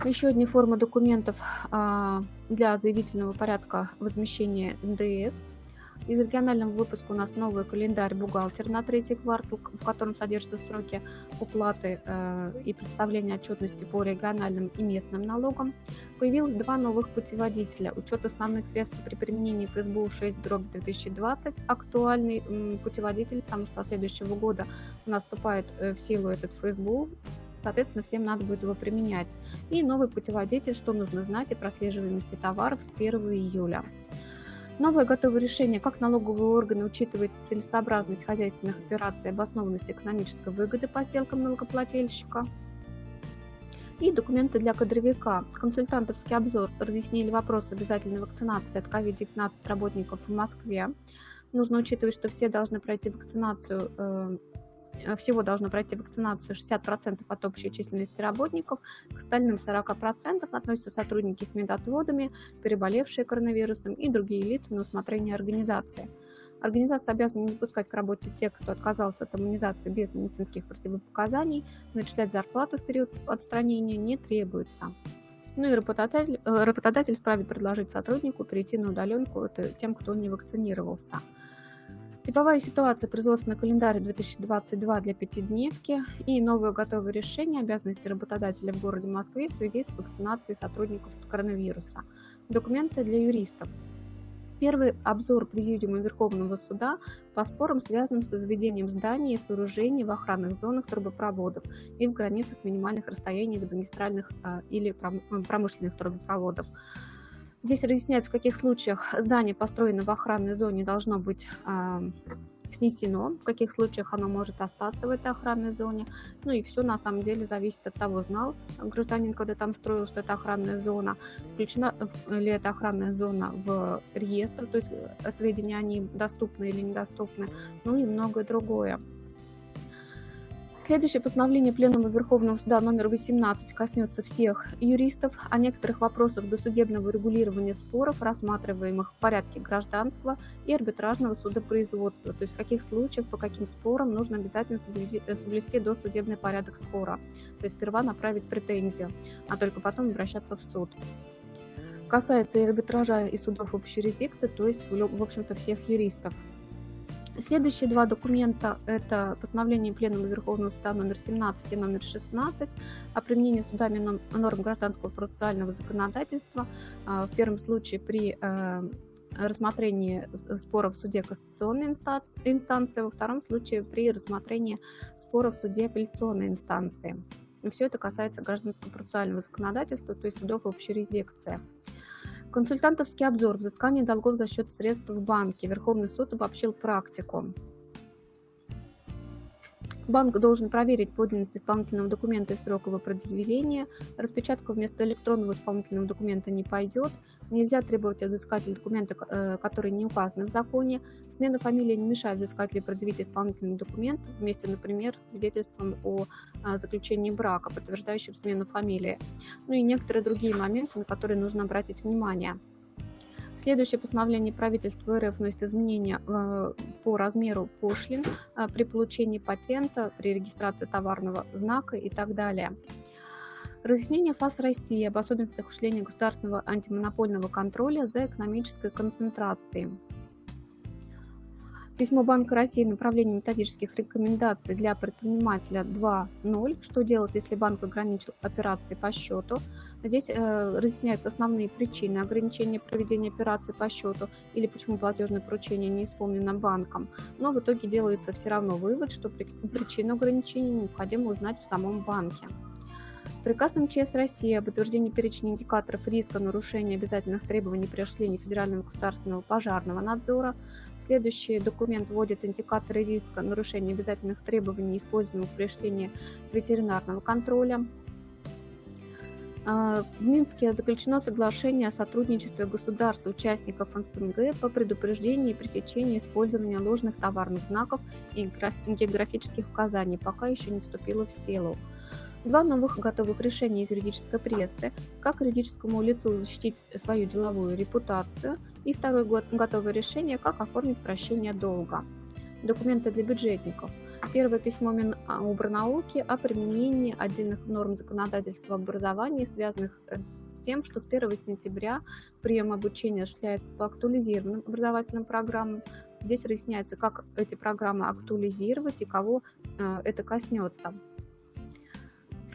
Еще одни формы документов а, для заявительного порядка возмещения НДС. Из регионального выпуска у нас новый календарь бухгалтер на третий квартал, в котором содержатся сроки уплаты э, и представления отчетности по региональным и местным налогам. Появилось два новых путеводителя. Учет основных средств при применении ФСБУ 6 дробь 2020 актуальный путеводитель, потому что со следующего года у нас вступает э, в силу этот ФСБУ соответственно, всем надо будет его применять. И новый путеводитель, что нужно знать о прослеживаемости товаров с 1 июля. Новое готовое решение, как налоговые органы учитывают целесообразность хозяйственных операций обоснованность экономической выгоды по сделкам налогоплательщика. И документы для кадровика. Консультантовский обзор разъяснили вопрос обязательной вакцинации от COVID-19 работников в Москве. Нужно учитывать, что все должны пройти вакцинацию Э, всего должно пройти вакцинацию 60% от общей численности работников, к остальным 40% относятся сотрудники с медотводами, переболевшие коронавирусом и другие лица на усмотрение организации. Организация обязана не допускать к работе тех, кто отказался от иммунизации без медицинских противопоказаний, начислять зарплату в период отстранения не требуется. Ну и работодатель, э, работодатель вправе предложить сотруднику перейти на удаленку тем, кто не вакцинировался. Типовая ситуация, производственный календарь 2022 для пятидневки и новое готовое решение обязанности работодателя в городе Москве в связи с вакцинацией сотрудников от коронавируса. Документы для юристов. Первый обзор Президиума Верховного Суда по спорам, связанным с заведением зданий и сооружений в охранных зонах трубопроводов и в границах минимальных расстояний до магистральных а, или промышленных трубопроводов. Здесь разъясняется, в каких случаях здание, построенное в охранной зоне, должно быть э, снесено, в каких случаях оно может остаться в этой охранной зоне. Ну и все на самом деле зависит от того, знал гражданин, когда там строил, что это охранная зона, включена ли эта охранная зона в реестр, то есть э, сведения о ней доступны или недоступны, ну и многое другое. Следующее постановление Пленума Верховного Суда номер 18 коснется всех юристов о некоторых вопросах досудебного регулирования споров, рассматриваемых в порядке гражданского и арбитражного судопроизводства, то есть в каких случаях, по каким спорам нужно обязательно э, соблюсти досудебный порядок спора, то есть сперва направить претензию, а только потом обращаться в суд. Касается и арбитража, и судов общей юрисдикции, то есть, в общем-то, всех юристов. Следующие два документа – это постановление Пленума Верховного Суда номер 17 и номер 16 о применении судами норм гражданского процессуального законодательства. А, в первом случае при э, рассмотрении споров в суде кассационной инстанции, во втором случае при рассмотрении споров в суде апелляционной инстанции. Все это касается гражданского процессуального законодательства, то есть судов общей юрисдикции. Консультантовский обзор взыскания долгов за счет средств в банке. Верховный суд обобщил практику. Банк должен проверить подлинность исполнительного документа и срок его предъявления. Распечатка вместо электронного исполнительного документа не пойдет. Нельзя требовать от взыскателя документы, э, которые не указаны в законе. Смена фамилии не мешает взыскателю предъявить исполнительный документ вместе, например, с свидетельством о а, заключении брака, подтверждающим смену фамилии. Ну и некоторые другие моменты, на которые нужно обратить внимание. Следующее постановление правительства РФ вносит изменения э, по размеру пошлин э, при получении патента, при регистрации товарного знака и так далее. Разъяснение ФАС России об особенностях осуществления государственного антимонопольного контроля за экономической концентрацией. Письмо Банка России направление методических рекомендаций для предпринимателя 2.0. Что делать, если банк ограничил операции по счету? Здесь э, разъясняют основные причины ограничения проведения операций по счету или почему платежное поручение не исполнено банком. Но в итоге делается все равно вывод, что при, причину ограничения необходимо узнать в самом банке. Приказ МЧС России об утверждении перечня индикаторов риска нарушения обязательных требований при осуществлении федерального государственного пожарного надзора. Следующий документ вводит индикаторы риска нарушения обязательных требований, используемых при осуществлении ветеринарного контроля. А, в Минске заключено соглашение о сотрудничестве государств, участников СНГ по предупреждению и пресечению использования ложных товарных знаков и географических указаний, пока еще не вступило в силу. Два новых готовых решения из юридической прессы, как юридическому лицу защитить свою деловую репутацию, и второе готовое решение, как оформить прощение долга. Документы для бюджетников. Первое письмо Минобрнауки о применении отдельных норм законодательства образования, связанных с тем, что с 1 сентября прием обучения осуществляется по актуализированным образовательным программам. Здесь разъясняется, как эти программы актуализировать и кого э, это коснется.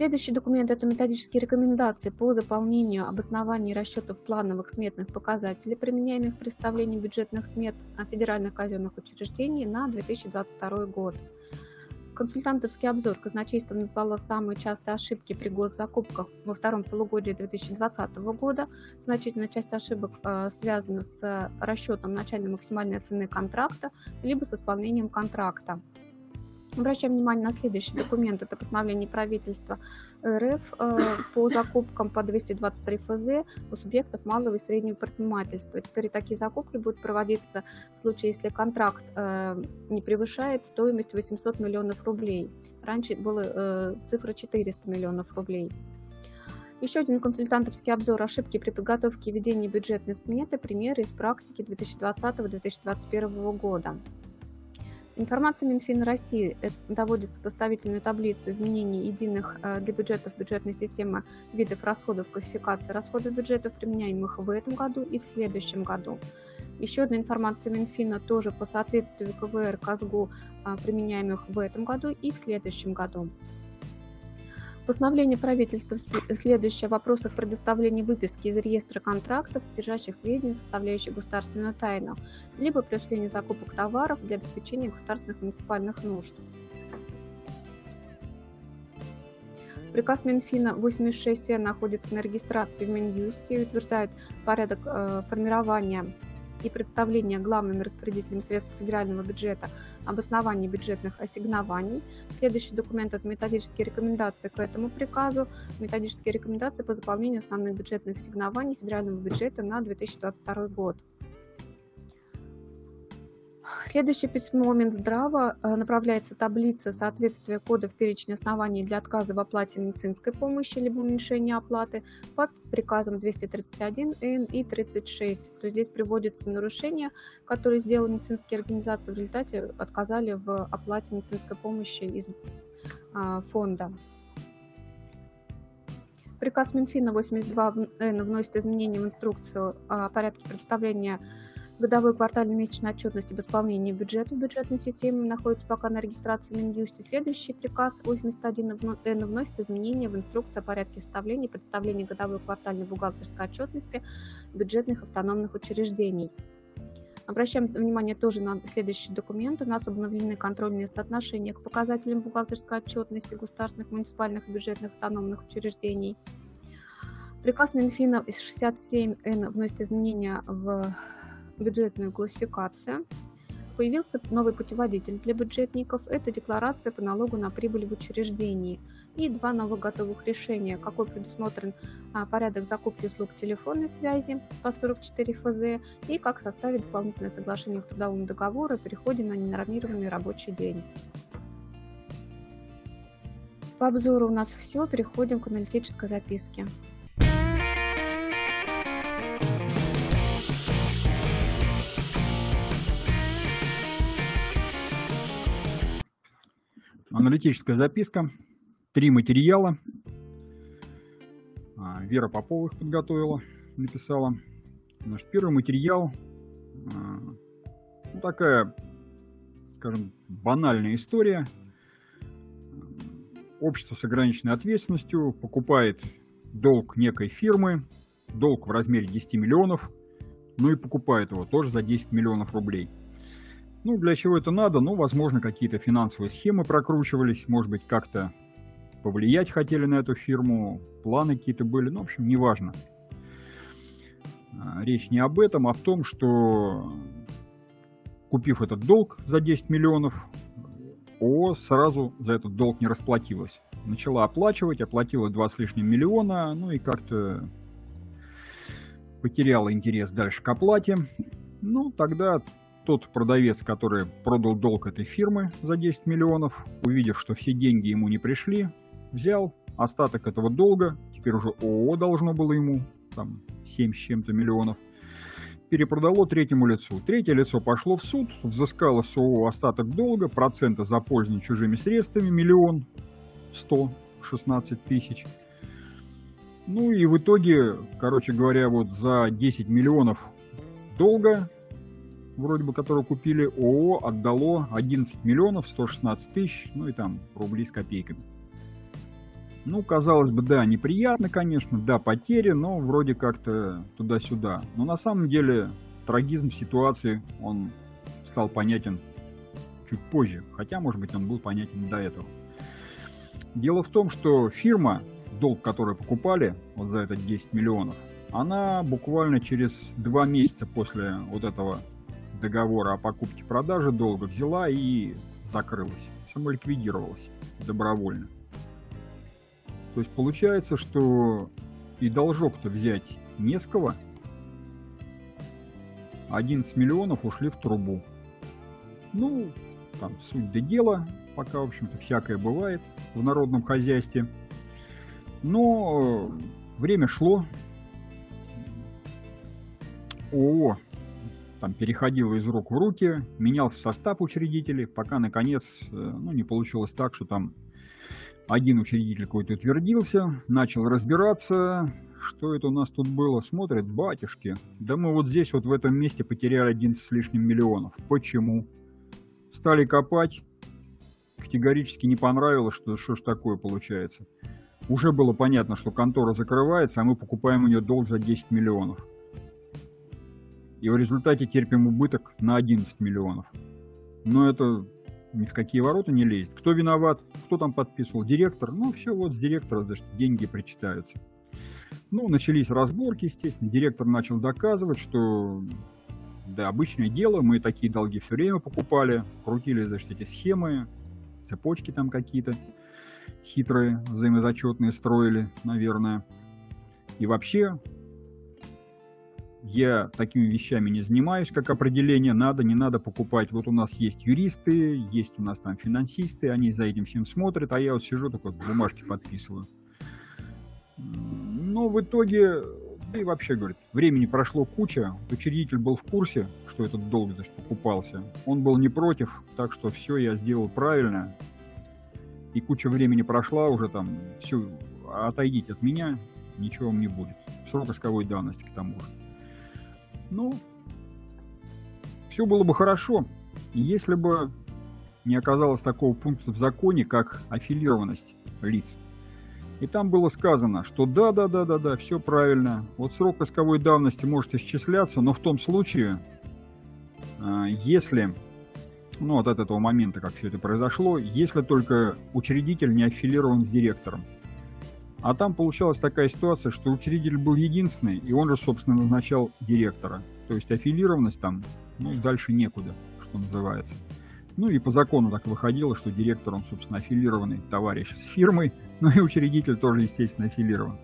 Следующий документ – это методические рекомендации по заполнению обоснований расчетов плановых сметных показателей, применяемых при составлении бюджетных смет федеральных казенных учреждений на 2022 год. Консультантовский обзор казначейство назвало самые частые ошибки при госзакупках во втором полугодии 2020 года. Значительная часть ошибок э, связана с расчетом начальной максимальной цены контракта либо с исполнением контракта. Обращаем внимание на следующий документ. Это постановление правительства РФ э, по закупкам по 223 ФЗ у субъектов малого и среднего предпринимательства. Теперь такие закупки будут проводиться в случае, если контракт э, не превышает стоимость 800 миллионов рублей. Раньше была э, цифра 400 миллионов рублей. Еще один консультантовский обзор ошибки при подготовке и ведении бюджетной сметы, примеры из практики 2020-2021 года. Информация Минфина России доводит сопоставительную таблицу изменений единых э, для бюджетов бюджетной системы видов расходов классификации расходов бюджетов, применяемых в этом году и в следующем году. Еще одна информация Минфина тоже по соответствию КВР КАЗГУ, а, применяемых в этом году и в следующем году. Постановление правительства следующее в вопросах предоставления выписки из реестра контрактов, содержащих сведения, составляющие государственную тайну, либо при осуществлении закупок товаров для обеспечения государственных муниципальных нужд. Приказ Минфина 86 находится на регистрации в Минюсте и утверждает порядок э, формирования и представления главным распорядителем средств федерального бюджета обоснований бюджетных ассигнований. Следующий документ – это методические рекомендации к этому приказу, методические рекомендации по заполнению основных бюджетных ассигнований федерального бюджета на 2022 год. Следующее письмо Минздрава э, направляется таблица соответствия кодов перечня оснований для отказа в оплате медицинской помощи либо уменьшения оплаты по приказам 231 Н и 36. То здесь приводятся нарушения, которые сделали медицинские организации, в результате отказали в оплате медицинской помощи из а, фонда. Приказ Минфина 82 Н вносит изменения в инструкцию о порядке представления Годовой квартальный месячной отчетности об исполнении бюджета в бюджетной системе находится пока на регистрации Минюсте. Следующий приказ 81Н вносит изменения в инструкцию о порядке составления и представления годовой квартальной бухгалтерской отчетности бюджетных автономных учреждений. Обращаем внимание тоже на следующий документ. У нас обновлены контрольные соотношения к показателям бухгалтерской отчетности государственных, муниципальных и бюджетных автономных учреждений. Приказ Минфина из 67Н вносит изменения в бюджетную классификацию. Появился новый путеводитель для бюджетников. Это декларация по налогу на прибыль в учреждении. И два новых готовых решения, какой предусмотрен а, порядок закупки услуг телефонной связи по 44 ФЗ и как составить дополнительное соглашение к трудовому договору о переходе на ненормированный рабочий день. По обзору у нас все. Переходим к аналитической записке. Аналитическая записка. Три материала. А, Вера Попова их подготовила, написала. Наш первый материал. А, ну, такая, скажем, банальная история. Общество с ограниченной ответственностью покупает долг некой фирмы, долг в размере 10 миллионов, ну и покупает его тоже за 10 миллионов рублей – ну, для чего это надо? Ну, возможно, какие-то финансовые схемы прокручивались, может быть, как-то повлиять хотели на эту фирму, планы какие-то были, ну, в общем, неважно. А, речь не об этом, а в том, что купив этот долг за 10 миллионов, ООО сразу за этот долг не расплатилась. Начала оплачивать, оплатила 2 с лишним миллиона, ну и как-то потеряла интерес дальше к оплате. Ну, тогда тот продавец, который продал долг этой фирмы за 10 миллионов, увидев, что все деньги ему не пришли, взял остаток этого долга, теперь уже ООО должно было ему, там 7 с чем-то миллионов, перепродало третьему лицу. Третье лицо пошло в суд, взыскало с ООО остаток долга, процента за пользование чужими средствами, миллион сто шестнадцать тысяч. Ну и в итоге, короче говоря, вот за 10 миллионов долга вроде бы, которую купили, ООО отдало 11 миллионов 116 тысяч, ну и там рублей с копейками. Ну, казалось бы, да, неприятно, конечно, да, потери, но вроде как-то туда-сюда. Но на самом деле трагизм ситуации, он стал понятен чуть позже, хотя, может быть, он был понятен до этого. Дело в том, что фирма, долг который покупали вот за это 10 миллионов, она буквально через два месяца после вот этого договора о покупке-продаже долга взяла и закрылась, самоликвидировалась добровольно. То есть получается, что и должок-то взять не с кого. 11 миллионов ушли в трубу. Ну, там суть до дела, пока, в общем-то, всякое бывает в народном хозяйстве. Но время шло. ООО там переходило из рук в руки, менялся состав учредителей, пока наконец э, ну, не получилось так, что там один учредитель какой-то утвердился, начал разбираться, что это у нас тут было. Смотрит, батюшки, да мы вот здесь вот в этом месте потеряли 11 с лишним миллионов. Почему? Стали копать, категорически не понравилось, что что ж такое получается. Уже было понятно, что контора закрывается, а мы покупаем у нее долг за 10 миллионов. И в результате терпим убыток на 11 миллионов. Но это ни в какие ворота не лезет. Кто виноват? Кто там подписывал? Директор? Ну, все, вот с директора, значит, деньги причитаются. Ну, начались разборки, естественно. Директор начал доказывать, что да, обычное дело, мы такие долги все время покупали, крутили, значит, эти схемы, цепочки там какие-то хитрые, взаимозачетные строили, наверное. И вообще, я такими вещами не занимаюсь, как определение, надо, не надо покупать. Вот у нас есть юристы, есть у нас там финансисты, они за этим всем смотрят, а я вот сижу, только бумажки подписываю. Но в итоге, да и вообще, говорит, времени прошло куча, учредитель был в курсе, что этот долг значит, покупался, он был не против, так что все я сделал правильно, и куча времени прошла уже там, все, отойдите от меня, ничего вам не будет. Срок исковой давности к тому же. Ну, все было бы хорошо, если бы не оказалось такого пункта в законе, как аффилированность лиц. И там было сказано, что да, да, да, да, да, все правильно. Вот срок исковой давности может исчисляться, но в том случае, а, если, ну вот от этого момента, как все это произошло, если только учредитель не аффилирован с директором. А там получалась такая ситуация, что учредитель был единственный, и он же, собственно, назначал директора. То есть аффилированность там, ну, дальше некуда, что называется. Ну и по закону так выходило, что директор, он, собственно, аффилированный товарищ с фирмой, ну и учредитель тоже, естественно, аффилирован.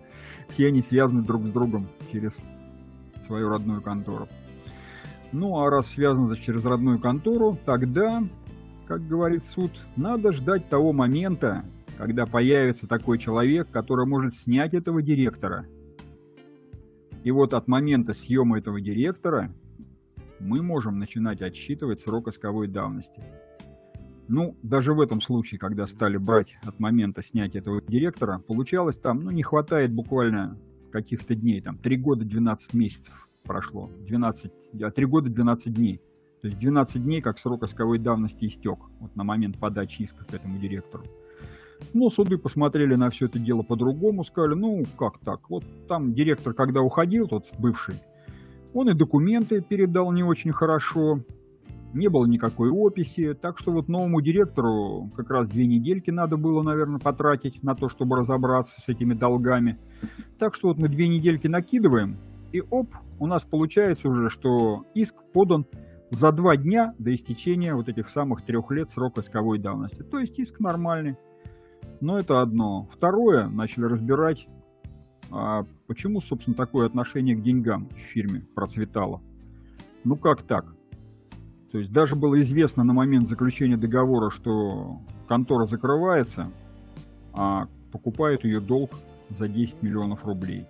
Все они связаны друг с другом через свою родную контору. Ну а раз связано через родную контору, тогда, как говорит суд, надо ждать того момента, когда появится такой человек, который может снять этого директора. И вот от момента съема этого директора мы можем начинать отсчитывать срок исковой давности. Ну, даже в этом случае, когда стали брать от момента снятия этого директора, получалось там, ну, не хватает буквально каких-то дней, там, 3 года 12 месяцев прошло, 12, а 3 года 12 дней. То есть 12 дней, как срок исковой давности истек, вот на момент подачи иска к этому директору. Но суды посмотрели на все это дело по-другому, сказали, ну, как так, вот там директор, когда уходил, тот бывший, он и документы передал не очень хорошо, не было никакой описи, так что вот новому директору как раз две недельки надо было, наверное, потратить на то, чтобы разобраться с этими долгами. Так что вот мы две недельки накидываем, и оп, у нас получается уже, что иск подан за два дня до истечения вот этих самых трех лет срока исковой давности. То есть иск нормальный. Но это одно. Второе, начали разбирать, а почему, собственно, такое отношение к деньгам в фирме процветало. Ну как так? То есть даже было известно на момент заключения договора, что контора закрывается, а покупают ее долг за 10 миллионов рублей.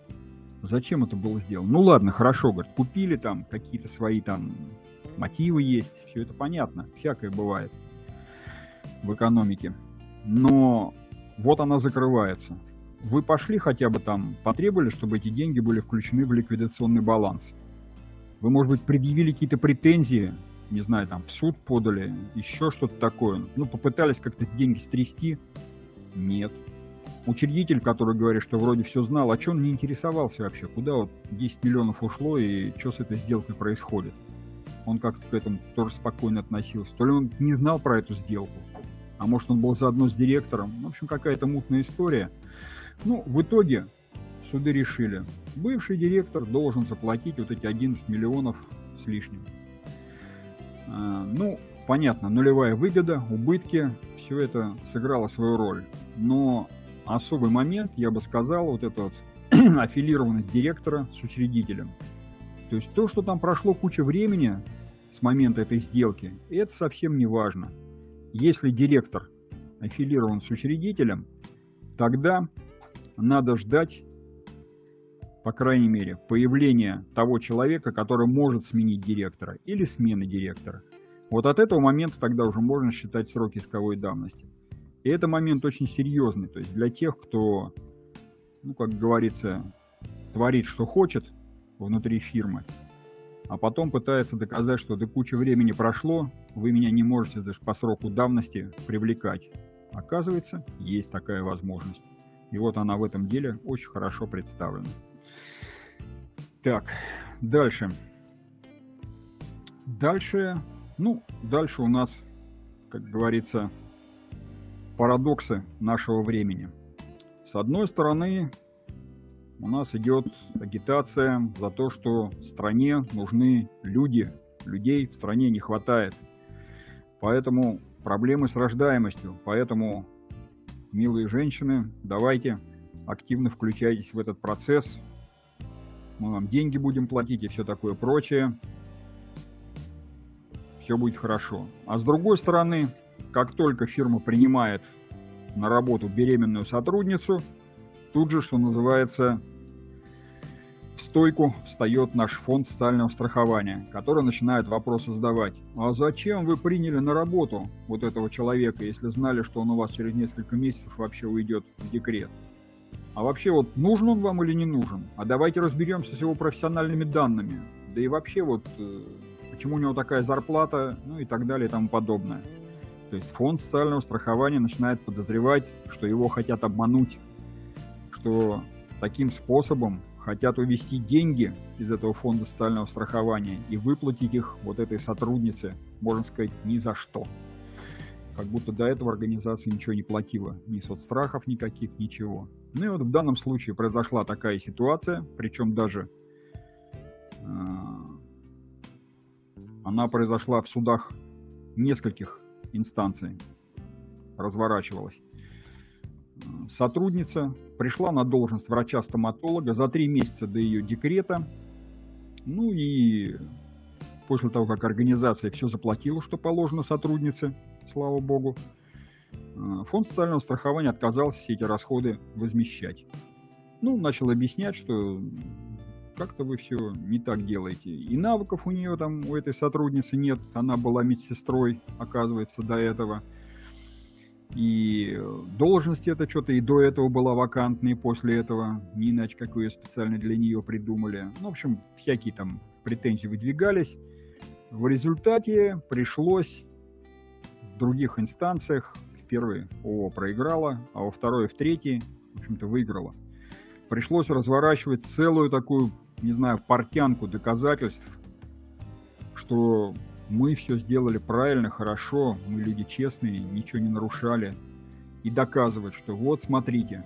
Зачем это было сделано? Ну ладно, хорошо, говорит, купили там какие-то свои там мотивы есть, все это понятно, всякое бывает в экономике. Но вот она закрывается. Вы пошли хотя бы там, потребовали, чтобы эти деньги были включены в ликвидационный баланс. Вы, может быть, предъявили какие-то претензии, не знаю, там, в суд подали, еще что-то такое. Ну, попытались как-то деньги стрясти. Нет. Учредитель, который говорит, что вроде все знал, а что он не интересовался вообще? Куда вот 10 миллионов ушло и что с этой сделкой происходит? Он как-то к этому тоже спокойно относился. То ли он не знал про эту сделку, а может он был заодно с директором. В общем, какая-то мутная история. Ну, в итоге суды решили, бывший директор должен заплатить вот эти 11 миллионов с лишним. А, ну, понятно, нулевая выгода, убытки, все это сыграло свою роль. Но особый момент, я бы сказал, вот эта вот аффилированность директора с учредителем. То есть то, что там прошло куча времени с момента этой сделки, это совсем не важно. Если директор аффилирован с учредителем, тогда надо ждать, по крайней мере, появления того человека, который может сменить директора или смены директора. Вот от этого момента тогда уже можно считать сроки исковой давности. И это момент очень серьезный. То есть для тех, кто, ну, как говорится, творит, что хочет внутри фирмы, а потом пытается доказать, что до кучи времени прошло, вы меня не можете даже по сроку давности привлекать. Оказывается, есть такая возможность. И вот она в этом деле очень хорошо представлена. Так, дальше. Дальше, ну, дальше у нас, как говорится, парадоксы нашего времени. С одной стороны, у нас идет агитация за то, что стране нужны люди, людей в стране не хватает. Поэтому проблемы с рождаемостью, поэтому, милые женщины, давайте активно включайтесь в этот процесс. Мы вам деньги будем платить и все такое прочее. Все будет хорошо. А с другой стороны, как только фирма принимает на работу беременную сотрудницу, тут же, что называется, в стойку встает наш фонд социального страхования, который начинает вопросы задавать. А зачем вы приняли на работу вот этого человека, если знали, что он у вас через несколько месяцев вообще уйдет в декрет? А вообще вот нужен он вам или не нужен? А давайте разберемся с его профессиональными данными. Да и вообще вот э, почему у него такая зарплата, ну и так далее и тому подобное. То есть фонд социального страхования начинает подозревать, что его хотят обмануть, что таким способом хотят увести деньги из этого фонда социального страхования и выплатить их вот этой сотруднице, можно сказать, ни за что. Как будто до этого организация ничего не платила, ни соцстрахов никаких, ничего. Ну и вот в данном случае произошла такая ситуация, причем даже э, она произошла в судах нескольких инстанций, разворачивалась сотрудница пришла на должность врача-стоматолога за три месяца до ее декрета. Ну и после того, как организация все заплатила, что положено сотруднице, слава богу, э, фонд социального страхования отказался все эти расходы возмещать. Ну, начал объяснять, что как-то вы все не так делаете. И навыков у нее там, у этой сотрудницы нет. Она была медсестрой, оказывается, до этого – и должность это что-то и до этого была вакантной, и после этого не иначе, как ее специально для нее придумали. Ну, в общем, всякие там претензии выдвигались. В результате пришлось в других инстанциях, в первой ООО проиграла, а во второй и в третьей, в общем-то, выиграла. Пришлось разворачивать целую такую, не знаю, портянку доказательств, что мы все сделали правильно, хорошо, мы люди честные, ничего не нарушали. И доказывать, что вот смотрите,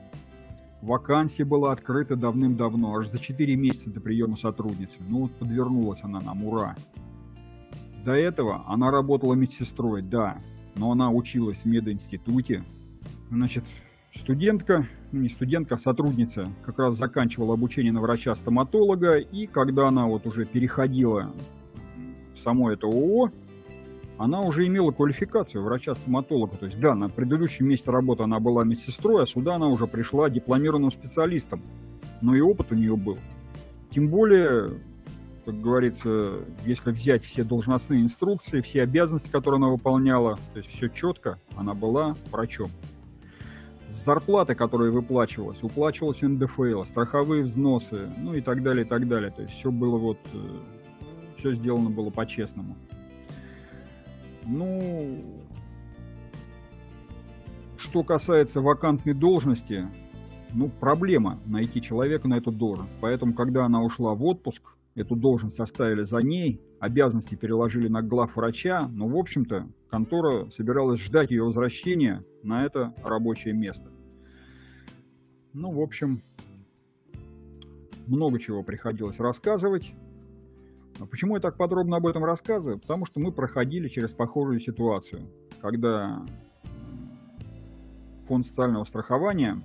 вакансия была открыта давным-давно, аж за 4 месяца до приема сотрудницы. Ну вот подвернулась она нам, ура. До этого она работала медсестрой, да, но она училась в мединституте. Значит, студентка, ну не студентка, а сотрудница, как раз заканчивала обучение на врача-стоматолога, и когда она вот уже переходила в само это ООО, она уже имела квалификацию врача-стоматолога. То есть, да, на предыдущем месте работы она была медсестрой, а сюда она уже пришла дипломированным специалистом. Но и опыт у нее был. Тем более, как говорится, если взять все должностные инструкции, все обязанности, которые она выполняла, то есть все четко, она была врачом. Зарплата, которая выплачивалась, уплачивалась НДФЛ, страховые взносы, ну и так далее, и так далее. То есть все было вот э, все сделано было по-честному. Ну, что касается вакантной должности, ну, проблема найти человека на эту должность. Поэтому, когда она ушла в отпуск, эту должность оставили за ней, обязанности переложили на глав врача, но, в общем-то, контора собиралась ждать ее возвращения на это рабочее место. Ну, в общем, много чего приходилось рассказывать. А почему я так подробно об этом рассказываю? Потому что мы проходили через похожую ситуацию, когда фонд социального страхования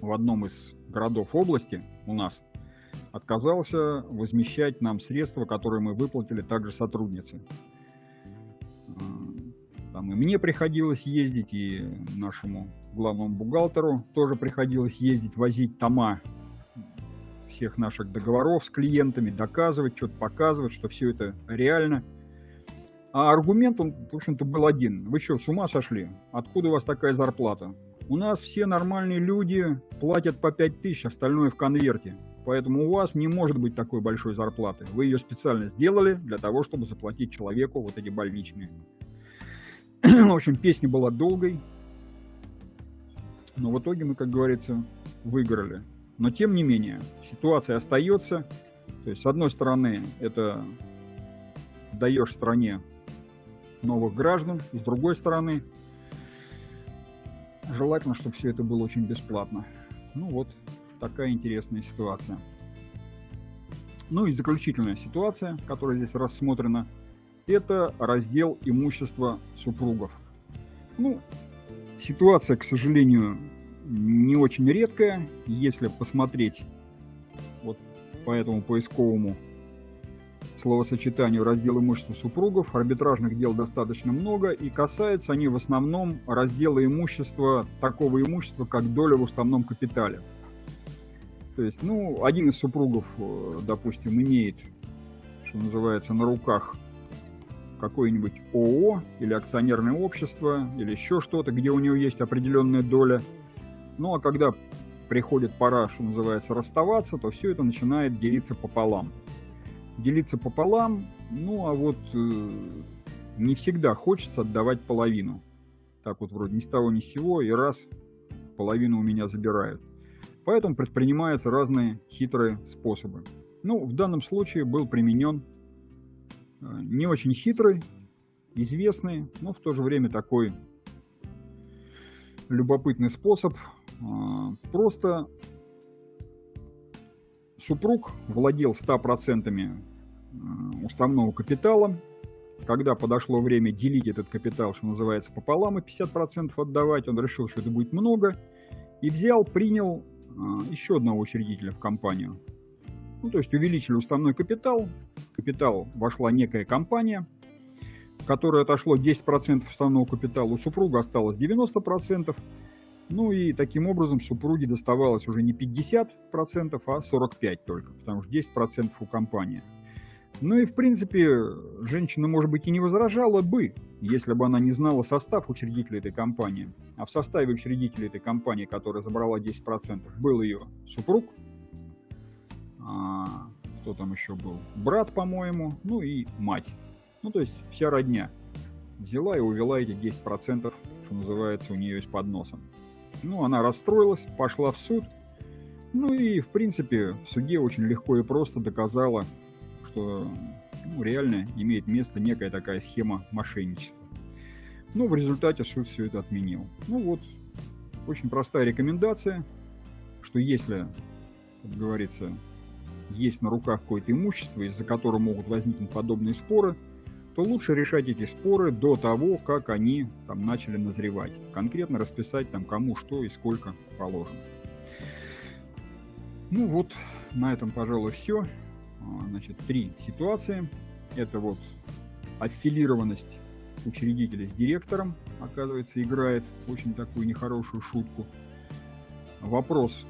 в одном из городов области у нас отказался возмещать нам средства, которые мы выплатили также сотруднице. Там и мне приходилось ездить, и нашему главному бухгалтеру тоже приходилось ездить, возить тома всех наших договоров с клиентами, доказывать, что-то показывать, что все это реально. А аргумент, он, в общем-то, был один. Вы что, с ума сошли? Откуда у вас такая зарплата? У нас все нормальные люди платят по 5 тысяч, остальное в конверте. Поэтому у вас не может быть такой большой зарплаты. Вы ее специально сделали для того, чтобы заплатить человеку вот эти больничные. В общем, песня была долгой. Но в итоге мы, как говорится, выиграли. Но тем не менее, ситуация остается. То есть, с одной стороны, это даешь стране новых граждан, с другой стороны, желательно, чтобы все это было очень бесплатно. Ну вот, такая интересная ситуация. Ну и заключительная ситуация, которая здесь рассмотрена, это раздел имущества супругов. Ну, ситуация, к сожалению, не очень редкая. Если посмотреть вот по этому поисковому словосочетанию раздел имущества супругов, арбитражных дел достаточно много, и касаются они в основном раздела имущества, такого имущества, как доля в уставном капитале. То есть, ну, один из супругов, э, допустим, имеет, что называется, на руках какое-нибудь ООО или акционерное общество или еще что-то, где у него есть определенная доля. Ну а когда приходит пора, что называется, расставаться, то все это начинает делиться пополам. Делиться пополам, ну а вот э, не всегда хочется отдавать половину. Так вот вроде ни с того ни с сего, и раз половину у меня забирают. Поэтому предпринимаются разные хитрые способы. Ну, в данном случае был применен э, не очень хитрый, известный, но в то же время такой любопытный способ. А, просто супруг владел 100% э, уставного капитала. Когда подошло время делить этот капитал, что называется, пополам и 50% отдавать, он решил, что это будет много, и взял, принял а, еще одного учредителя в компанию. Ну, то есть увеличили уставной капитал, капитал вошла некая компания, которая отошло 10% уставного капитала, у супруга осталось 90%, ну и таким образом супруге доставалось уже не 50%, а 45% только, потому что 10% у компании. Ну и, в принципе, женщина, может быть, и не возражала бы, если бы она не знала состав учредителя этой компании. А в составе учредителя этой компании, которая забрала 10%, был ее супруг, а, кто там еще был, брат, по-моему, ну и мать. Ну, то есть вся родня взяла и увела эти 10%, что называется, у нее из-под носа. Ну, она расстроилась, пошла в суд, ну и, в принципе, в суде очень легко и просто доказала, что ну, реально имеет место некая такая схема мошенничества. Ну, в результате суд все это отменил. Ну вот, очень простая рекомендация, что если, как говорится, есть на руках какое-то имущество, из-за которого могут возникнуть подобные споры, то лучше решать эти споры до того, как они там начали назревать. Конкретно расписать там кому что и сколько положено. Ну вот, на этом, пожалуй, все. А, значит, три ситуации. Это вот аффилированность учредителя с директором, оказывается, играет очень такую нехорошую шутку. Вопрос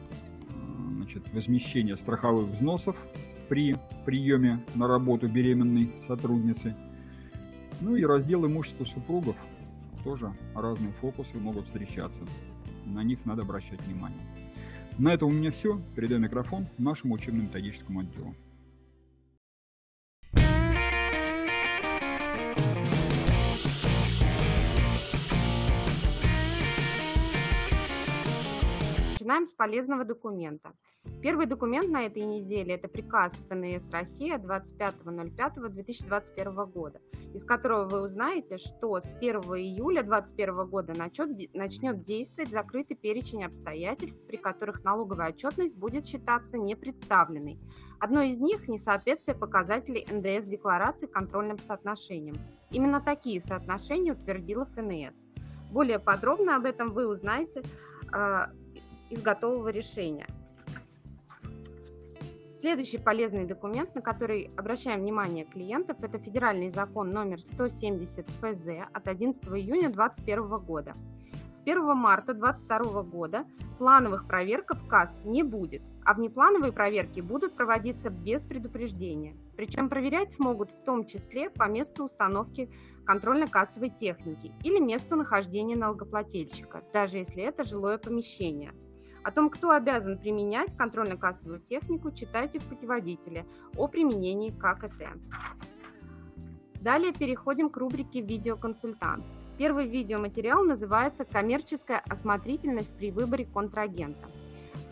а, значит, возмещения страховых взносов при приеме на работу беременной сотрудницы. Ну и раздел имущества супругов. Тоже разные фокусы могут встречаться. На них надо обращать внимание. На этом у меня все. Передаю микрофон нашему учебно-методическому отделу. Начинаем с полезного документа. Первый документ на этой неделе – это приказ ФНС России 25.05.2021 года, из которого вы узнаете, что с 1 июля 2021 года начнет, действовать закрытый перечень обстоятельств, при которых налоговая отчетность будет считаться непредставленной. Одно из них – несоответствие показателей НДС-декларации контрольным соотношениям. Именно такие соотношения утвердила ФНС. Более подробно об этом вы узнаете а, из готового решения. Следующий полезный документ, на который обращаем внимание клиентов, это федеральный закон номер 170 ФЗ от 11 июня 2021 года. С 1 марта 2022 года плановых проверок в КАС не будет, а внеплановые проверки будут проводиться без предупреждения. Причем проверять смогут в том числе по месту установки контрольно-кассовой техники или месту нахождения налогоплательщика, даже если это жилое помещение. О том, кто обязан применять контрольно-кассовую технику, читайте в путеводителе о применении ККТ. Далее переходим к рубрике «Видеоконсультант». Первый видеоматериал называется «Коммерческая осмотрительность при выборе контрагента».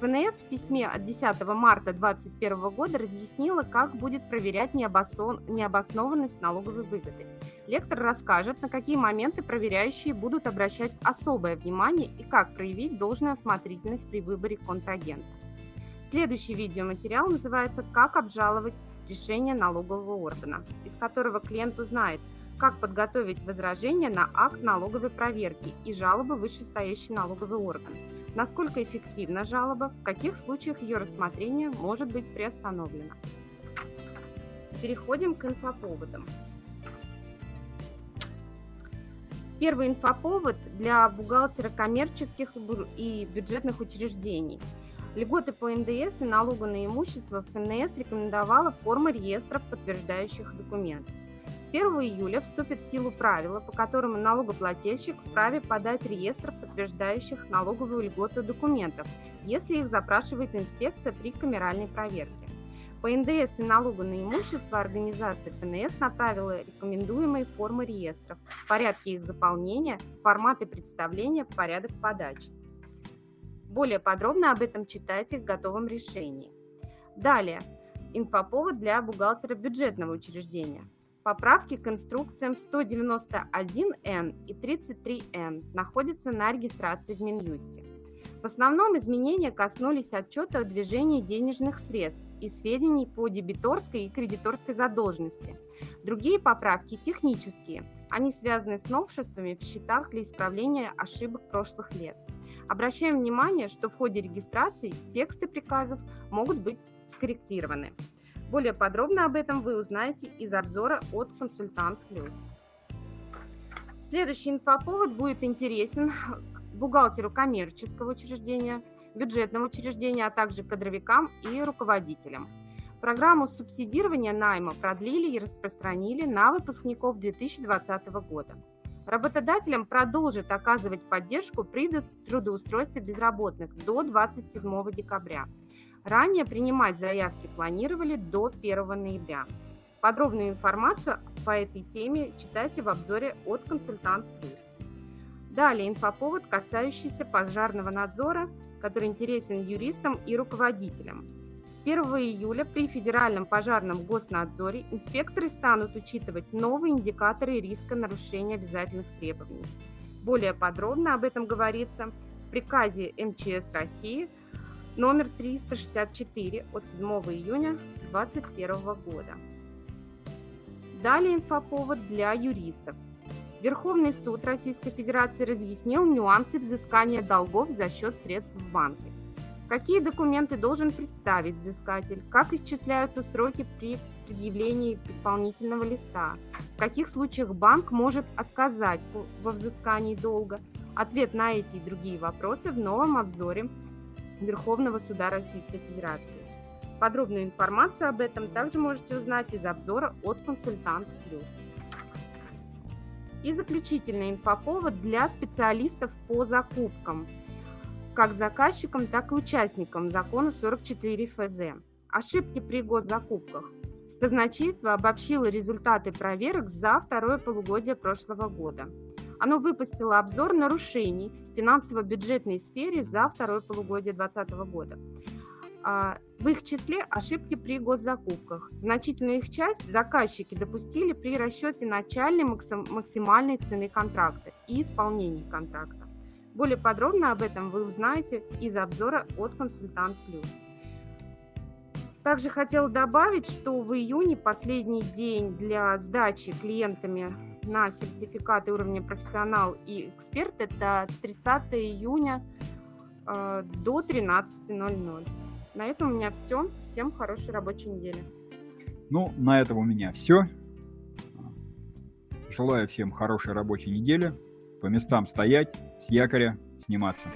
ФНС в письме от 10 марта 2021 года разъяснила, как будет проверять необоснованность налоговой выгоды. Лектор расскажет, на какие моменты проверяющие будут обращать особое внимание и как проявить должную осмотрительность при выборе контрагента. Следующий видеоматериал называется «Как обжаловать решение налогового органа», из которого клиент узнает, как подготовить возражение на акт налоговой проверки и жалобы вышестоящий налоговый орган – насколько эффективна жалоба, в каких случаях ее рассмотрение может быть приостановлено. Переходим к инфоповодам. Первый инфоповод для бухгалтера коммерческих и бюджетных учреждений. Льготы по НДС и налогу на имущество ФНС рекомендовала форма реестров, подтверждающих документы. 1 июля вступит в силу правила, по которому налогоплательщик вправе подать реестр подтверждающих налоговую льготу документов, если их запрашивает инспекция при камеральной проверке. По НДС и налогу на имущество организация ФНС направила рекомендуемые формы реестров, порядки их заполнения, форматы представления, порядок подачи. Более подробно об этом читайте в готовом решении. Далее. Инфоповод для бухгалтера бюджетного учреждения. Поправки к инструкциям 191Н и 33Н находятся на регистрации в Минюсте. В основном изменения коснулись отчета о движении денежных средств и сведений по дебиторской и кредиторской задолженности. Другие поправки технические. Они связаны с новшествами в счетах для исправления ошибок прошлых лет. Обращаем внимание, что в ходе регистрации тексты приказов могут быть скорректированы. Более подробно об этом вы узнаете из обзора от Консультант Плюс. Следующий инфоповод будет интересен бухгалтеру коммерческого учреждения, бюджетного учреждения, а также кадровикам и руководителям. Программу субсидирования найма продлили и распространили на выпускников 2020 года. Работодателям продолжит оказывать поддержку при трудоустройстве безработных до 27 декабря. Ранее принимать заявки планировали до 1 ноября. Подробную информацию по этой теме читайте в обзоре от «Консультант Плюс». Далее инфоповод, касающийся пожарного надзора, который интересен юристам и руководителям. С 1 июля при Федеральном пожарном госнадзоре инспекторы станут учитывать новые индикаторы риска нарушения обязательных требований. Более подробно об этом говорится в приказе МЧС России – номер 364 от 7 июня 2021 года. Далее инфоповод для юристов. Верховный суд Российской Федерации разъяснил нюансы взыскания долгов за счет средств в банке. Какие документы должен представить взыскатель, как исчисляются сроки при предъявлении исполнительного листа, в каких случаях банк может отказать во взыскании долга. Ответ на эти и другие вопросы в новом обзоре Верховного суда Российской Федерации. Подробную информацию об этом также можете узнать из обзора от Консультант Плюс. И заключительный инфоповод для специалистов по закупкам, как заказчикам, так и участникам закона 44 ФЗ. Ошибки при госзакупках. Казначейство обобщило результаты проверок за второе полугодие прошлого года. Оно выпустило обзор нарушений в финансово-бюджетной сфере за второе полугодие 2020 года. А, в их числе ошибки при госзакупках. Значительную их часть заказчики допустили при расчете начальной максимальной цены контракта и исполнении контракта. Более подробно об этом вы узнаете из обзора от Консультант Плюс. Также хотела добавить, что в июне последний день для сдачи клиентами на сертификаты уровня профессионал и эксперт это 30 июня э, до 13.00. На этом у меня все. Всем хорошей рабочей недели. Ну, на этом у меня все. Желаю всем хорошей рабочей недели. По местам стоять, с якоря сниматься.